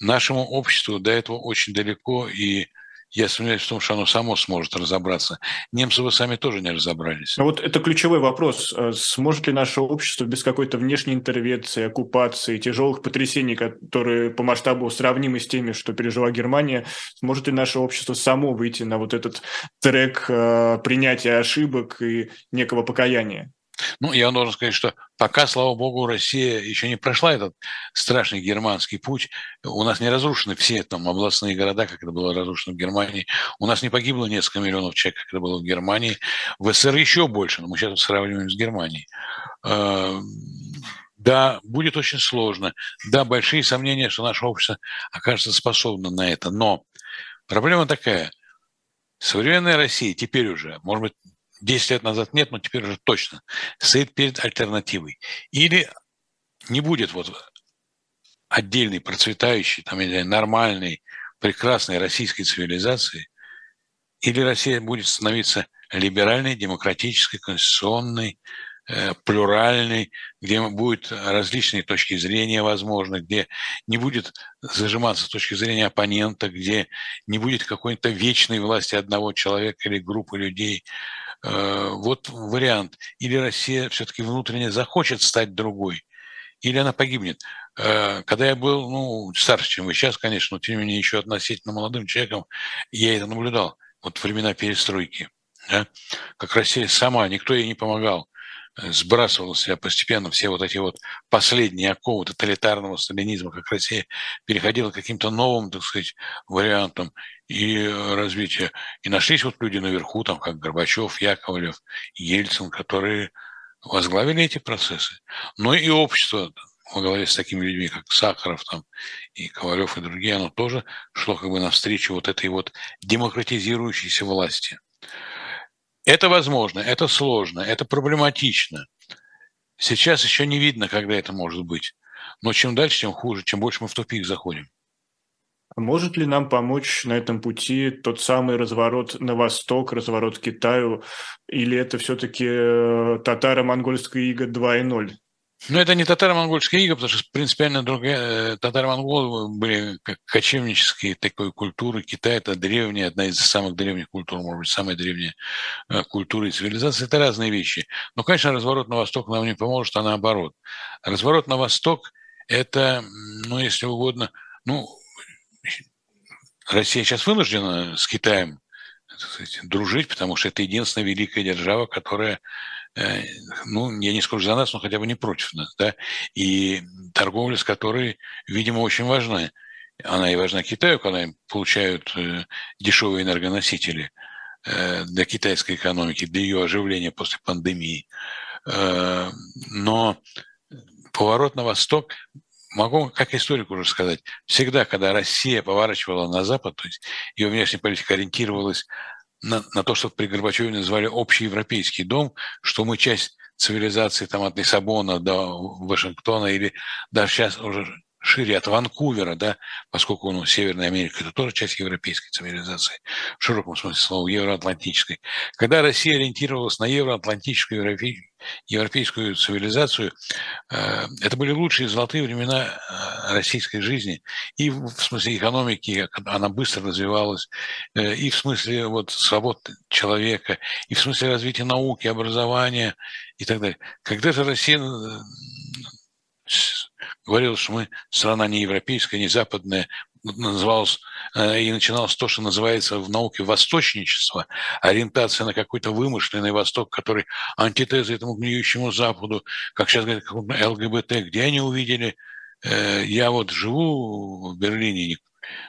Нашему обществу до этого очень далеко, и я сомневаюсь в том, что оно само сможет разобраться. Немцы вы сами тоже не разобрались. А вот это ключевой вопрос. А сможет ли наше общество без какой-то внешней интервенции, оккупации, тяжелых потрясений, которые по масштабу сравнимы с теми, что пережила Германия, сможет ли наше общество само выйти на вот этот трек а, принятия ошибок и некого покаяния? Ну, я должен сказать, что пока, слава богу, Россия еще не прошла этот страшный германский путь, у нас не разрушены все там областные города, как это было разрушено в Германии, у нас не погибло несколько миллионов человек, как это было в Германии, в СССР еще больше, но мы сейчас сравниваем с Германией. А, Да, будет очень сложно. Да, большие сомнения, что наше общество окажется способно на это. Но проблема такая. Современная Россия теперь уже, может быть, 10 лет назад нет, но теперь уже точно стоит перед альтернативой. Или не будет вот отдельной, процветающей, там, нормальной, прекрасной российской цивилизации, или Россия будет становиться либеральной, демократической, конституционной, э, плюральной, где будут различные точки зрения возможны, где не будет зажиматься с точки зрения оппонента, где не будет какой-то вечной власти одного человека или группы людей. Э, вот вариант. Или Россия все-таки внутренне захочет стать другой, или она погибнет. Э, когда я был, ну, старше, чем вы сейчас, конечно, но тем не менее еще относительно молодым человеком, я это наблюдал. Вот времена перестройки. Да? Как Россия сама, никто ей не помогал, э, сбрасывала себя постепенно все вот эти вот последние оковы тоталитарного сталинизма, как Россия переходила к каким-то новым, так сказать, вариантам и развития. И нашлись вот люди наверху, там, как Горбачев, Яковлев, Ельцин, которые возглавили эти процессы. Но и общество во главе с такими людьми, как Сахаров там, и Ковалев и другие, оно тоже шло как бы навстречу вот этой вот демократизирующейся власти. Это возможно, это сложно, это проблематично. Сейчас еще не видно, когда это может быть. Но чем дальше, тем хуже, чем больше мы в тупик заходим. А может ли нам помочь на этом пути тот самый разворот на восток, разворот к Китаю, или это все-таки э, татаро-монгольская ига 2.0? Ну, это не татаро-монгольская ига, потому что принципиально другая. Э, татаро-монголы были как кочевнические такой культуры. Китай – это древняя, одна из самых древних культур, может быть, самая древняя э, культура и цивилизация. Это разные вещи. Но, конечно, разворот на восток нам не поможет, а наоборот. Разворот на восток – это, ну, если угодно, ну, Россия сейчас вынуждена с Китаем сказать, дружить, потому что это единственная великая держава, которая ну, я не скажу за нас, но хотя бы не против нас, да, и торговля с которой, видимо, очень важна. Она и важна Китаю, когда им получают э, дешевые энергоносители э, для китайской экономики, для ее оживления после пандемии. Но поворот на восток, могу как историк уже сказать, всегда, когда Россия поворачивала на Запад, то есть ее внешняя политика ориентировалась на, на то, что при Горбачеве называли общий европейский дом, что мы часть цивилизации там от Лиссабона до Вашингтона или даже сейчас уже шире от Ванкувера, да, поскольку ну, Северная Америка – это тоже часть европейской цивилизации, в широком смысле слова, евроатлантической. Когда Россия ориентировалась на евроатлантическую европейскую цивилизацию, э, это были лучшие золотые времена э, российской жизни. И в смысле экономики она быстро развивалась, э, и в смысле вот, свобод человека, и в смысле развития науки, образования и так далее. Когда же Россия говорил, что мы страна не европейская, не западная, называлось э, и начиналось то, что называется в науке восточничество, ориентация на какой-то вымышленный Восток, который антитеза этому гниющему Западу, как сейчас говорят, ЛГБТ, где они увидели э, я вот живу в Берлине,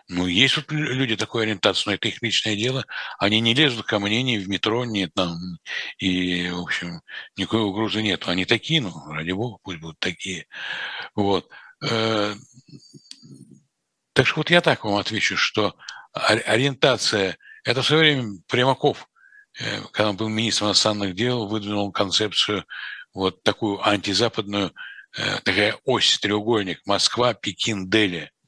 ну, есть вот люди такой ориентации, но это их личное дело. Они не лезут ко мне ни в метро, ни там, и, в общем, никакой угрозы нет. Они такие, ну, ради бога, пусть будут такие. Вот. Э, так что вот я так вам отвечу, что ориентация, это в свое время Примаков, э, когда он был министром иностранных дел, выдвинул концепцию вот такую антизападную, э, такая ось, треугольник Москва, Пекин, Дели –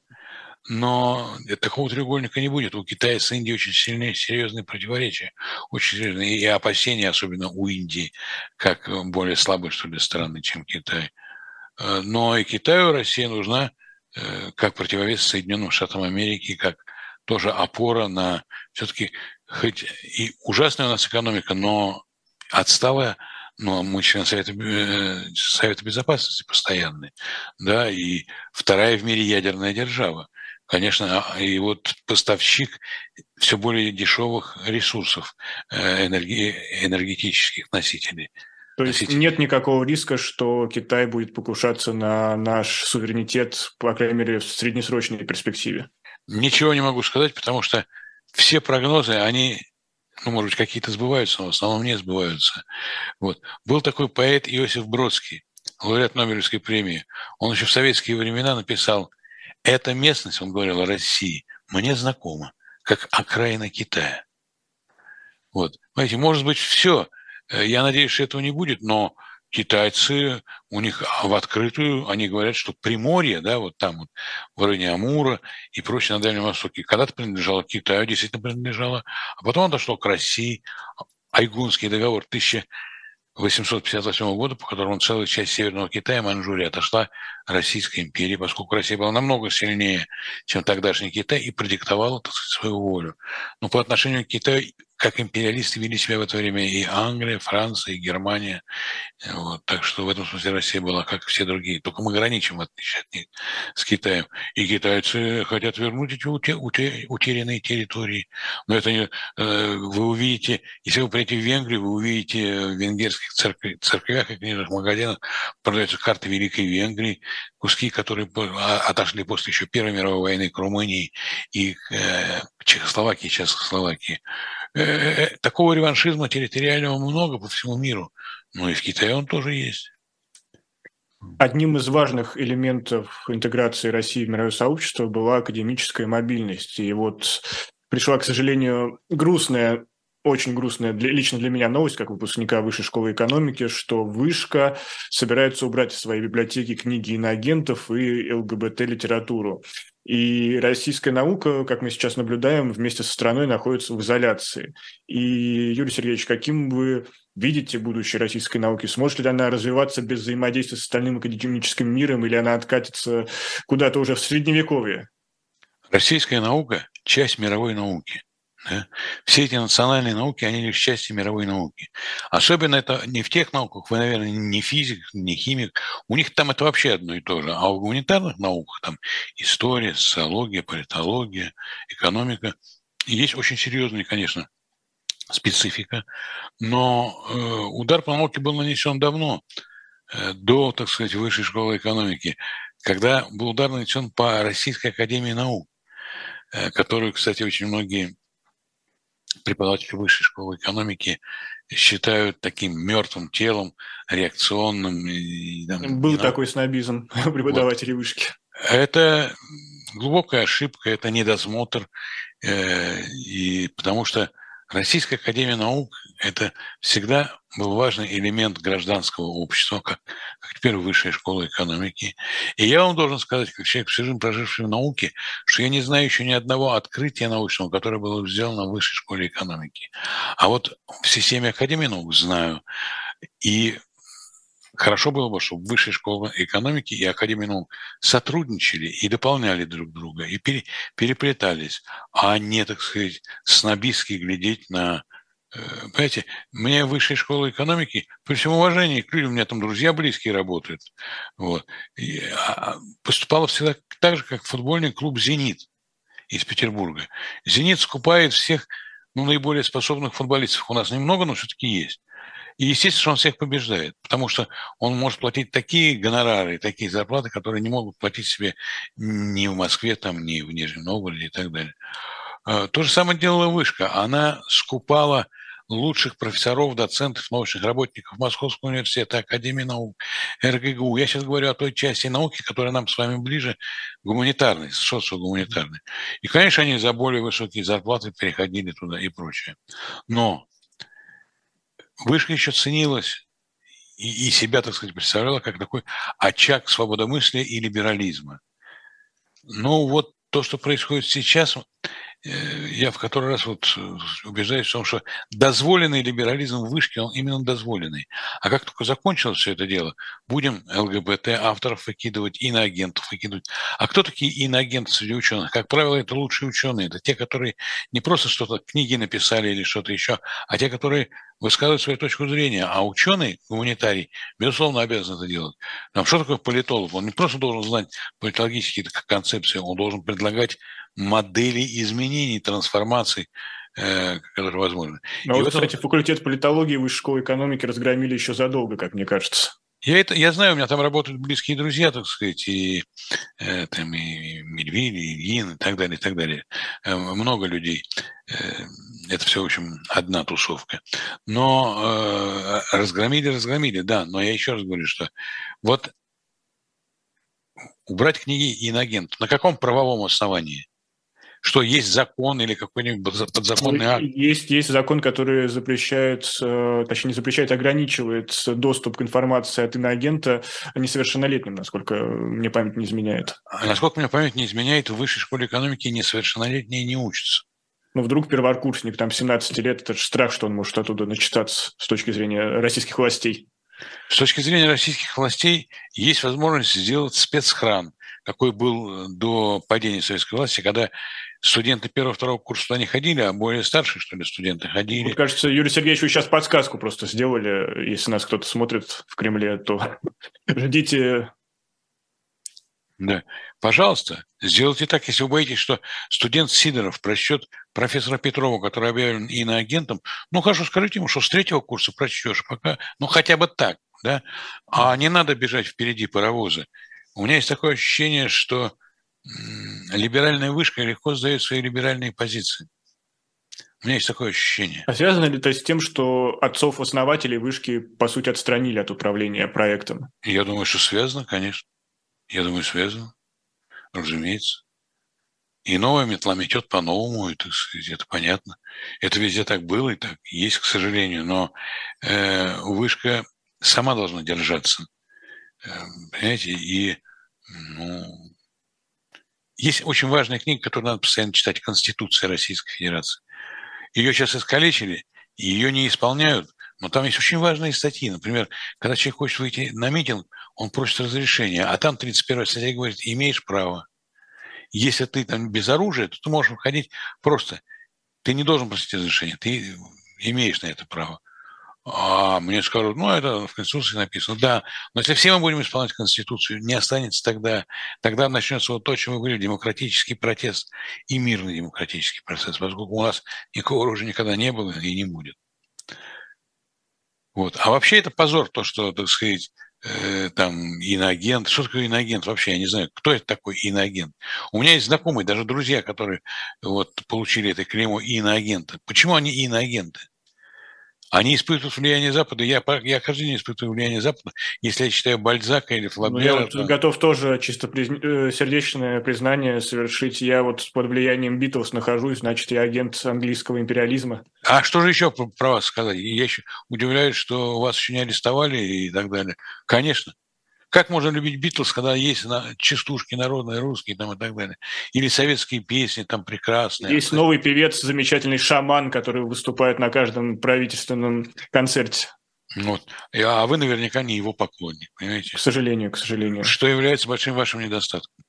но такого треугольника не будет. У Китая с Индией очень сильные, серьезные противоречия, очень серьезные, и опасения, особенно у Индии, как более слабой, что ли, страны, чем Китай. Э, но и Китаю Россия нужна э, как противовес Соединенным Штатам Америки, как тоже опора на все-таки хоть и ужасная у нас экономика, но отсталая, но мы член Совета, э, Совета Безопасности постоянный, да, и вторая в мире ядерная держава конечно, а, и вот поставщик все более дешевых ресурсов э, энерги, энергетических носителей. То есть носителей. нет никакого риска, что Китай будет покушаться на наш суверенитет, по крайней мере, в среднесрочной перспективе? Ничего не могу сказать, потому что все прогнозы, они, ну, может быть, какие-то сбываются, но в основном не сбываются. Вот. Был такой поэт Иосиф Бродский, лауреат Нобелевской премии, он еще в советские времена написал, эта местность, он говорил о России, мне знакома, как окраина Китая. Вот. Понимаете, может быть, все. Э, я надеюсь, что этого не будет, но китайцы, у них в открытую, они говорят, что Приморье, да, вот там вот, в районе Амура и прочее на Дальнем Востоке, когда-то принадлежало Китаю, действительно принадлежало, а потом отошло к России. Айгунский договор 1000 858 года, по которому целая часть Северного Китая, Маньчжурия, отошла Российской империи, поскольку Россия была намного сильнее, чем тогдашний Китай, и продиктовала так сказать, свою волю. Но по отношению к Китаю как империалисты вели себя в это время и Англия, Франция, и Германия. Вот. Так что в этом смысле Россия была, как все другие. Только мы граничим, в отличие от них, с Китаем. И китайцы хотят вернуть эти утерянные территории. Но это не... Э, вы увидите, если вы придете в Венгрию, вы увидите в венгерских церквях, церквях и книжных магазинах продаются карты Великой Венгрии, куски, которые а, отошли после еще Первой мировой войны к Румынии и к э, Чехословакии, Чехословакии. Такого реваншизма территориального много по всему миру, но и в Китае он тоже есть. Одним из важных элементов интеграции России в мировое сообщество была академическая мобильность. И вот пришла, к сожалению, грустная очень грустная для, лично для меня новость, как выпускника Высшей школы экономики, что Вышка собирается убрать из своей библиотеки книги иноагентов и ЛГБТ-литературу. И российская наука, как мы сейчас наблюдаем, вместе со страной находится в изоляции. И, Юрий Сергеевич, каким вы видите будущее российской науки? Сможет ли она развиваться без взаимодействия с остальным академическим миром, или она откатится куда-то уже в средневековье? Российская наука – часть мировой науки. Да? Все эти национальные науки, они лишь части мировой науки. Особенно это не в тех науках, вы, наверное, не физик, не химик, у них там это вообще одно и то же. А в гуманитарных науках там история, социология, политология, экономика, есть очень серьезные, конечно, специфика, но э, удар по науке был нанесен давно, э, до, так сказать, высшей школы экономики, когда был удар нанесен по Российской академии наук, э, которую, кстати, очень многие преподаватели высшей школы экономики считают таким мертвым телом, реакционным. И, там, Был такой снобизм преподавателей вот. вышки. Это глубокая ошибка, это недосмотр, э, и потому что Российская Академия Наук – это всегда был важный элемент гражданского общества, как, как теперь высшая школа экономики. И я вам должен сказать, как человек, всю жизнь проживший в науке, что я не знаю еще ни одного открытия научного, которое было сделано в высшей школе экономики. А вот в системе Академии наук знаю. И хорошо было бы, чтобы высшая школа экономики и Академия наук сотрудничали и дополняли друг друга, и пере, переплетались, а не, так сказать, снобистски глядеть на э, Понимаете, мне высшая школа экономики, при всем уважении к людям, у меня там друзья близкие работают, вот, и, а, поступала всегда так же, как футбольный клуб «Зенит» из Петербурга. «Зенит» скупает всех ну, наиболее способных футболистов. У нас немного, но все-таки есть. И, естественно, что он всех побеждает, потому что он может платить такие гонорары, такие зарплаты, которые не могут платить себе ни в Москве, там, ни в Нижнем Новгороде и так далее. А, то же самое делала Вышка. Она скупала лучших профессоров, доцентов, научных работников Московского университета, Академии наук, РГГУ. Я сейчас говорю о той части науки, которая нам с вами ближе, гуманитарной, социогуманитарной. И, конечно, они за более высокие зарплаты переходили туда и прочее. Но Вышка еще ценилась и, и себя, так сказать, представляла как такой очаг свободомыслия и либерализма. Ну вот то, что происходит сейчас, Э, я в который раз вот э, убеждаюсь в том, что дозволенный либерализм в вышке, он именно дозволенный. А как только закончилось все это дело, будем ЛГБТ авторов выкидывать, иноагентов выкидывать. А кто такие иноагенты среди ученых? Как правило, это лучшие ученые. Это те, которые не просто что-то, книги написали или что-то еще, а те, которые высказывают свою точку зрения. А ученый, гуманитарий, безусловно, обязан это делать. Там, что такое политолог? Он не просто должен знать политологические концепции, он должен предлагать модели изменений, трансформаций, э, которые возможны. Но вот, этом... кстати, факультет политологии Высшей школы экономики разгромили еще задолго, как мне кажется. Я, это, я знаю, у меня там работают близкие друзья, так сказать, и, э, там, и Медведь, и Ильин, и так далее, и так далее. Э, много людей. Э, это все, в общем, одна тусовка. Но разгромили, разгромили, да. Но я еще раз говорю, что вот убрать книги иноагентов на каком правовом основании? Что есть закон или какой-нибудь подзаконный акт? Есть, есть закон, который запрещает, э, точнее не запрещает, ограничивает доступ к информации от иноагента несовершеннолетним, насколько мне память не изменяет. А насколько мне память не изменяет, в высшей школе экономики несовершеннолетние не учатся. Ну, вдруг первокурсник, там, 17 лет, это же страх, что он может оттуда начитаться с точки зрения российских властей. С точки зрения российских властей есть возможность сделать спецхран, какой был до падения советской власти, когда студенты первого-второго курса туда не ходили, а более старшие, что ли, студенты ходили. Мне кажется, Юрий Сергеевич, вы сейчас подсказку просто сделали. Если нас кто-то смотрит в Кремле, то ждите да. Пожалуйста, сделайте так, если вы боитесь, что студент Сидоров прочтет профессора Петрова, который объявлен иноагентом, ну хорошо, скажите ему, что с третьего курса прочтешь, пока, ну хотя бы так, да, а не надо бежать впереди паровоза. У меня есть такое ощущение, что либеральная вышка легко сдает свои либеральные позиции. У меня есть такое ощущение. А связано ли это с тем, что отцов-основателей вышки, по сути, отстранили от управления проектом? Я думаю, что связано, конечно. Я думаю, связано. Разумеется. И новая метла метет по-новому, это, это понятно. Это везде так было и так есть, к сожалению. Но э, вышка сама должна держаться. Э, понимаете? И ну, есть очень важная книга, которую надо постоянно читать, Конституция Российской Федерации. Ее сейчас искалечили, и ее не исполняют, но там есть очень важные статьи. Например, когда человек хочет выйти на митинг, он просит разрешения, а там 31 статья говорит, имеешь право. Если ты там без оружия, то ты можешь выходить просто. Ты не должен просить разрешения, ты имеешь на это право. А мне скажут, ну, это в Конституции написано. Да, но если все мы будем исполнять Конституцию, не останется тогда, тогда начнется вот то, о чем мы говорили, демократический протест и мирный демократический процесс, поскольку у нас никакого оружия никогда не было и не будет. Вот. А вообще это позор, то, что, так сказать, э, там иноагент. Что такое иноагент вообще? Я не знаю, кто это такой иноагент. У меня есть знакомые, даже друзья, которые вот получили это клеймо иноагента. Почему они иноагенты? Они испытывают влияние Запада. Я, я каждый день испытываю влияние Запада. Если я читаю Бальзака или Флабера... Ну, я вот то... готов тоже чисто приз... Э, сердечное признание совершить. Я вот под влиянием Битлз нахожусь, значит, я агент английского империализма. А что же еще про вас сказать? Я еще удивляюсь, что вас еще не арестовали и так далее. Конечно. Как можно любить Битлз, когда есть на, частушки народные, русские там и так далее? Или советские песни там прекрасные. Есть новый певец, замечательный шаман, который выступает на каждом правительственном концерте. Вот. А вы наверняка не его поклонник, понимаете? К сожалению, к сожалению. Что является большим вашим недостатком?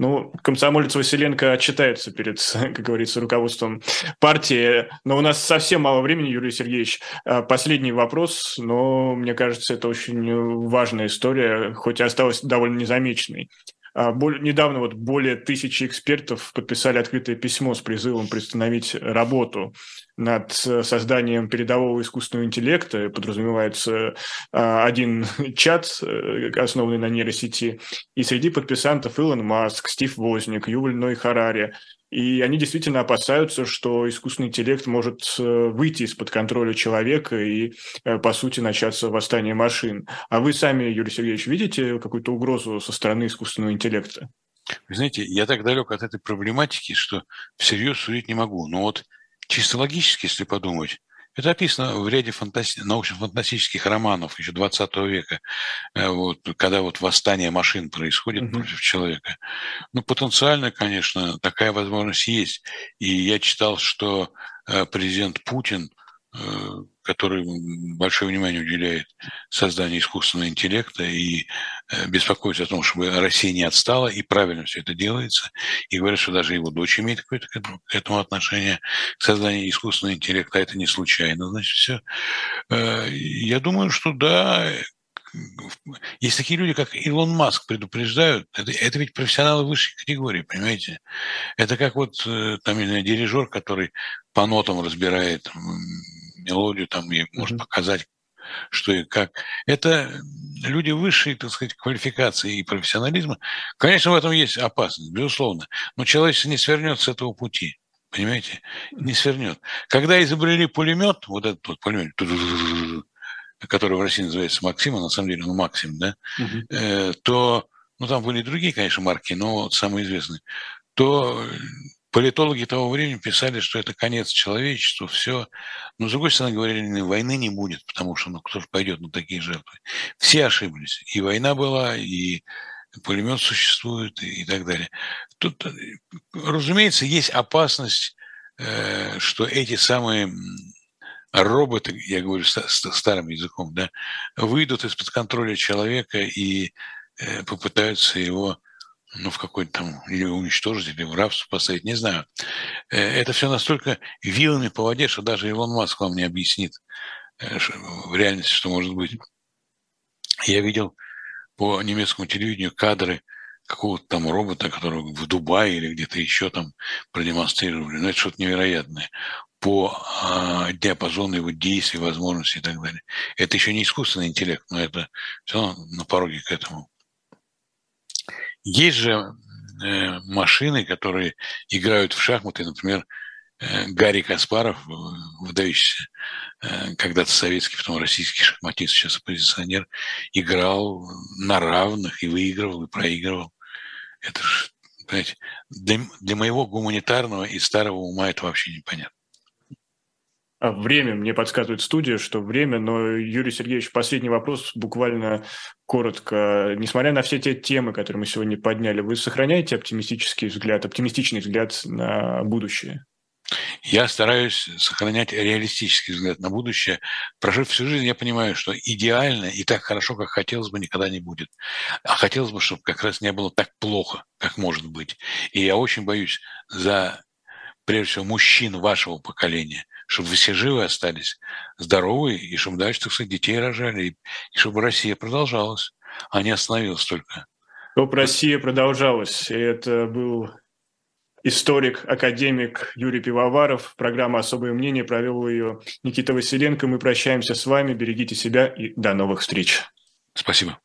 Ну, комсомолец Василенко отчитается перед, как говорится, руководством партии. Но у нас совсем мало времени, Юрий Сергеевич. А, последний вопрос, но мне кажется, это очень важная история, хоть и осталась довольно незамеченной. А, недавно вот более тысячи экспертов подписали открытое письмо с призывом приостановить работу над созданием передового искусственного интеллекта. Подразумевается а, один чат, э, основанный на нейросети. И среди подписантов Илон Маск, Стив Возник, Юваль Ной Харари. И они действительно опасаются, что искусственный интеллект может э, выйти из-под контроля человека и, э, по сути, начаться восстание машин. А вы сами, Юрий Сергеевич, видите какую-то угрозу со стороны искусственного интеллекта? Вы знаете, я так далек от этой проблематики, что всерьез судить не могу. Но вот чисто логически, если подумать, это описано в ряде фантаси... научно-фантастических романов еще 20 века, э, вот, когда вот восстание машин происходит mm-hmm. против человека. Ну, потенциально, конечно, такая возможность есть. И я читал, что э, президент Путин который большое внимание уделяет созданию искусственного интеллекта и э, беспокоится о том, чтобы Россия не отстала, и правильно все это делается. И говорят, что даже его дочь имеет какое-то к этому отношение, к созданию искусственного интеллекта, а это не случайно, значит, все. Э, я думаю, что да, есть такие люди, как Илон Маск, предупреждают, это, это ведь профессионалы высшей категории, понимаете? Это как вот э, там, не дирижер, который по нотам разбирает мелодию там и может mm-hmm. показать, что и как. Это люди высшей, так сказать, квалификации и профессионализма. Конечно, в этом есть опасность, безусловно. Но человечество не свернет с этого пути. Понимаете? Не свернет. Когда изобрели пулемет, вот этот вот пулемет, который в России называется Максим, а на самом деле, ну, Максим, да, угу. то, ну, там были другие, конечно, марки, но вот самые известные, то политологи того времени писали, что это конец человечества, все. Но, с другой стороны, говорили, войны не будет, потому что, ну, кто же пойдет на такие жертвы? Все ошиблись. И война была, и пулемет существует, и, и так далее. Тут, разумеется, есть опасность, э, что эти самые роботы, я говорю старым языком, да, выйдут из-под контроля человека и э, попытаются его ну, в какой-то там, или уничтожить, или в рабство поставить, не знаю. Э, это все настолько вилами по воде, что даже Илон Маск вам не объяснит э, в реальности, что может быть. Я видел по немецкому телевидению кадры какого-то там робота, который в Дубае или где-то еще там продемонстрировали. Ну, это что-то невероятное по э, диапазону его действий, возможностей и так далее. Это еще не искусственный интеллект, но это все равно на пороге к этому. Есть же э, машины, которые играют в шахматы, например, э, Гарри Каспаров, э, выдающийся когда-то советский, потом российский шахматист, сейчас оппозиционер, играл на равных и выигрывал, и проигрывал. Это же, понимаете, для, для моего гуманитарного и старого ума это вообще непонятно. А время, мне подсказывает студия, что время, но, Юрий Сергеевич, последний вопрос, буквально коротко. Несмотря на все те темы, которые мы сегодня подняли, вы сохраняете оптимистический взгляд, оптимистичный взгляд на будущее? Я стараюсь сохранять реалистический взгляд на будущее. Прожив всю жизнь, я понимаю, что идеально и так хорошо, как хотелось бы, никогда не будет. А хотелось бы, чтобы как раз не было так плохо, как может быть. И я очень боюсь за, прежде всего, мужчин вашего поколения, чтобы вы все живы остались, здоровые, и чтобы дальше, так сказать, детей рожали, и, чтобы Россия продолжалась, а не остановилась только. Чтоб Россия продолжалась. И это был историк, академик Юрий Пивоваров. Программа «Особое мнение» провел ее Никита Василенко. Мы прощаемся с вами. Берегите себя и до новых встреч. Спасибо.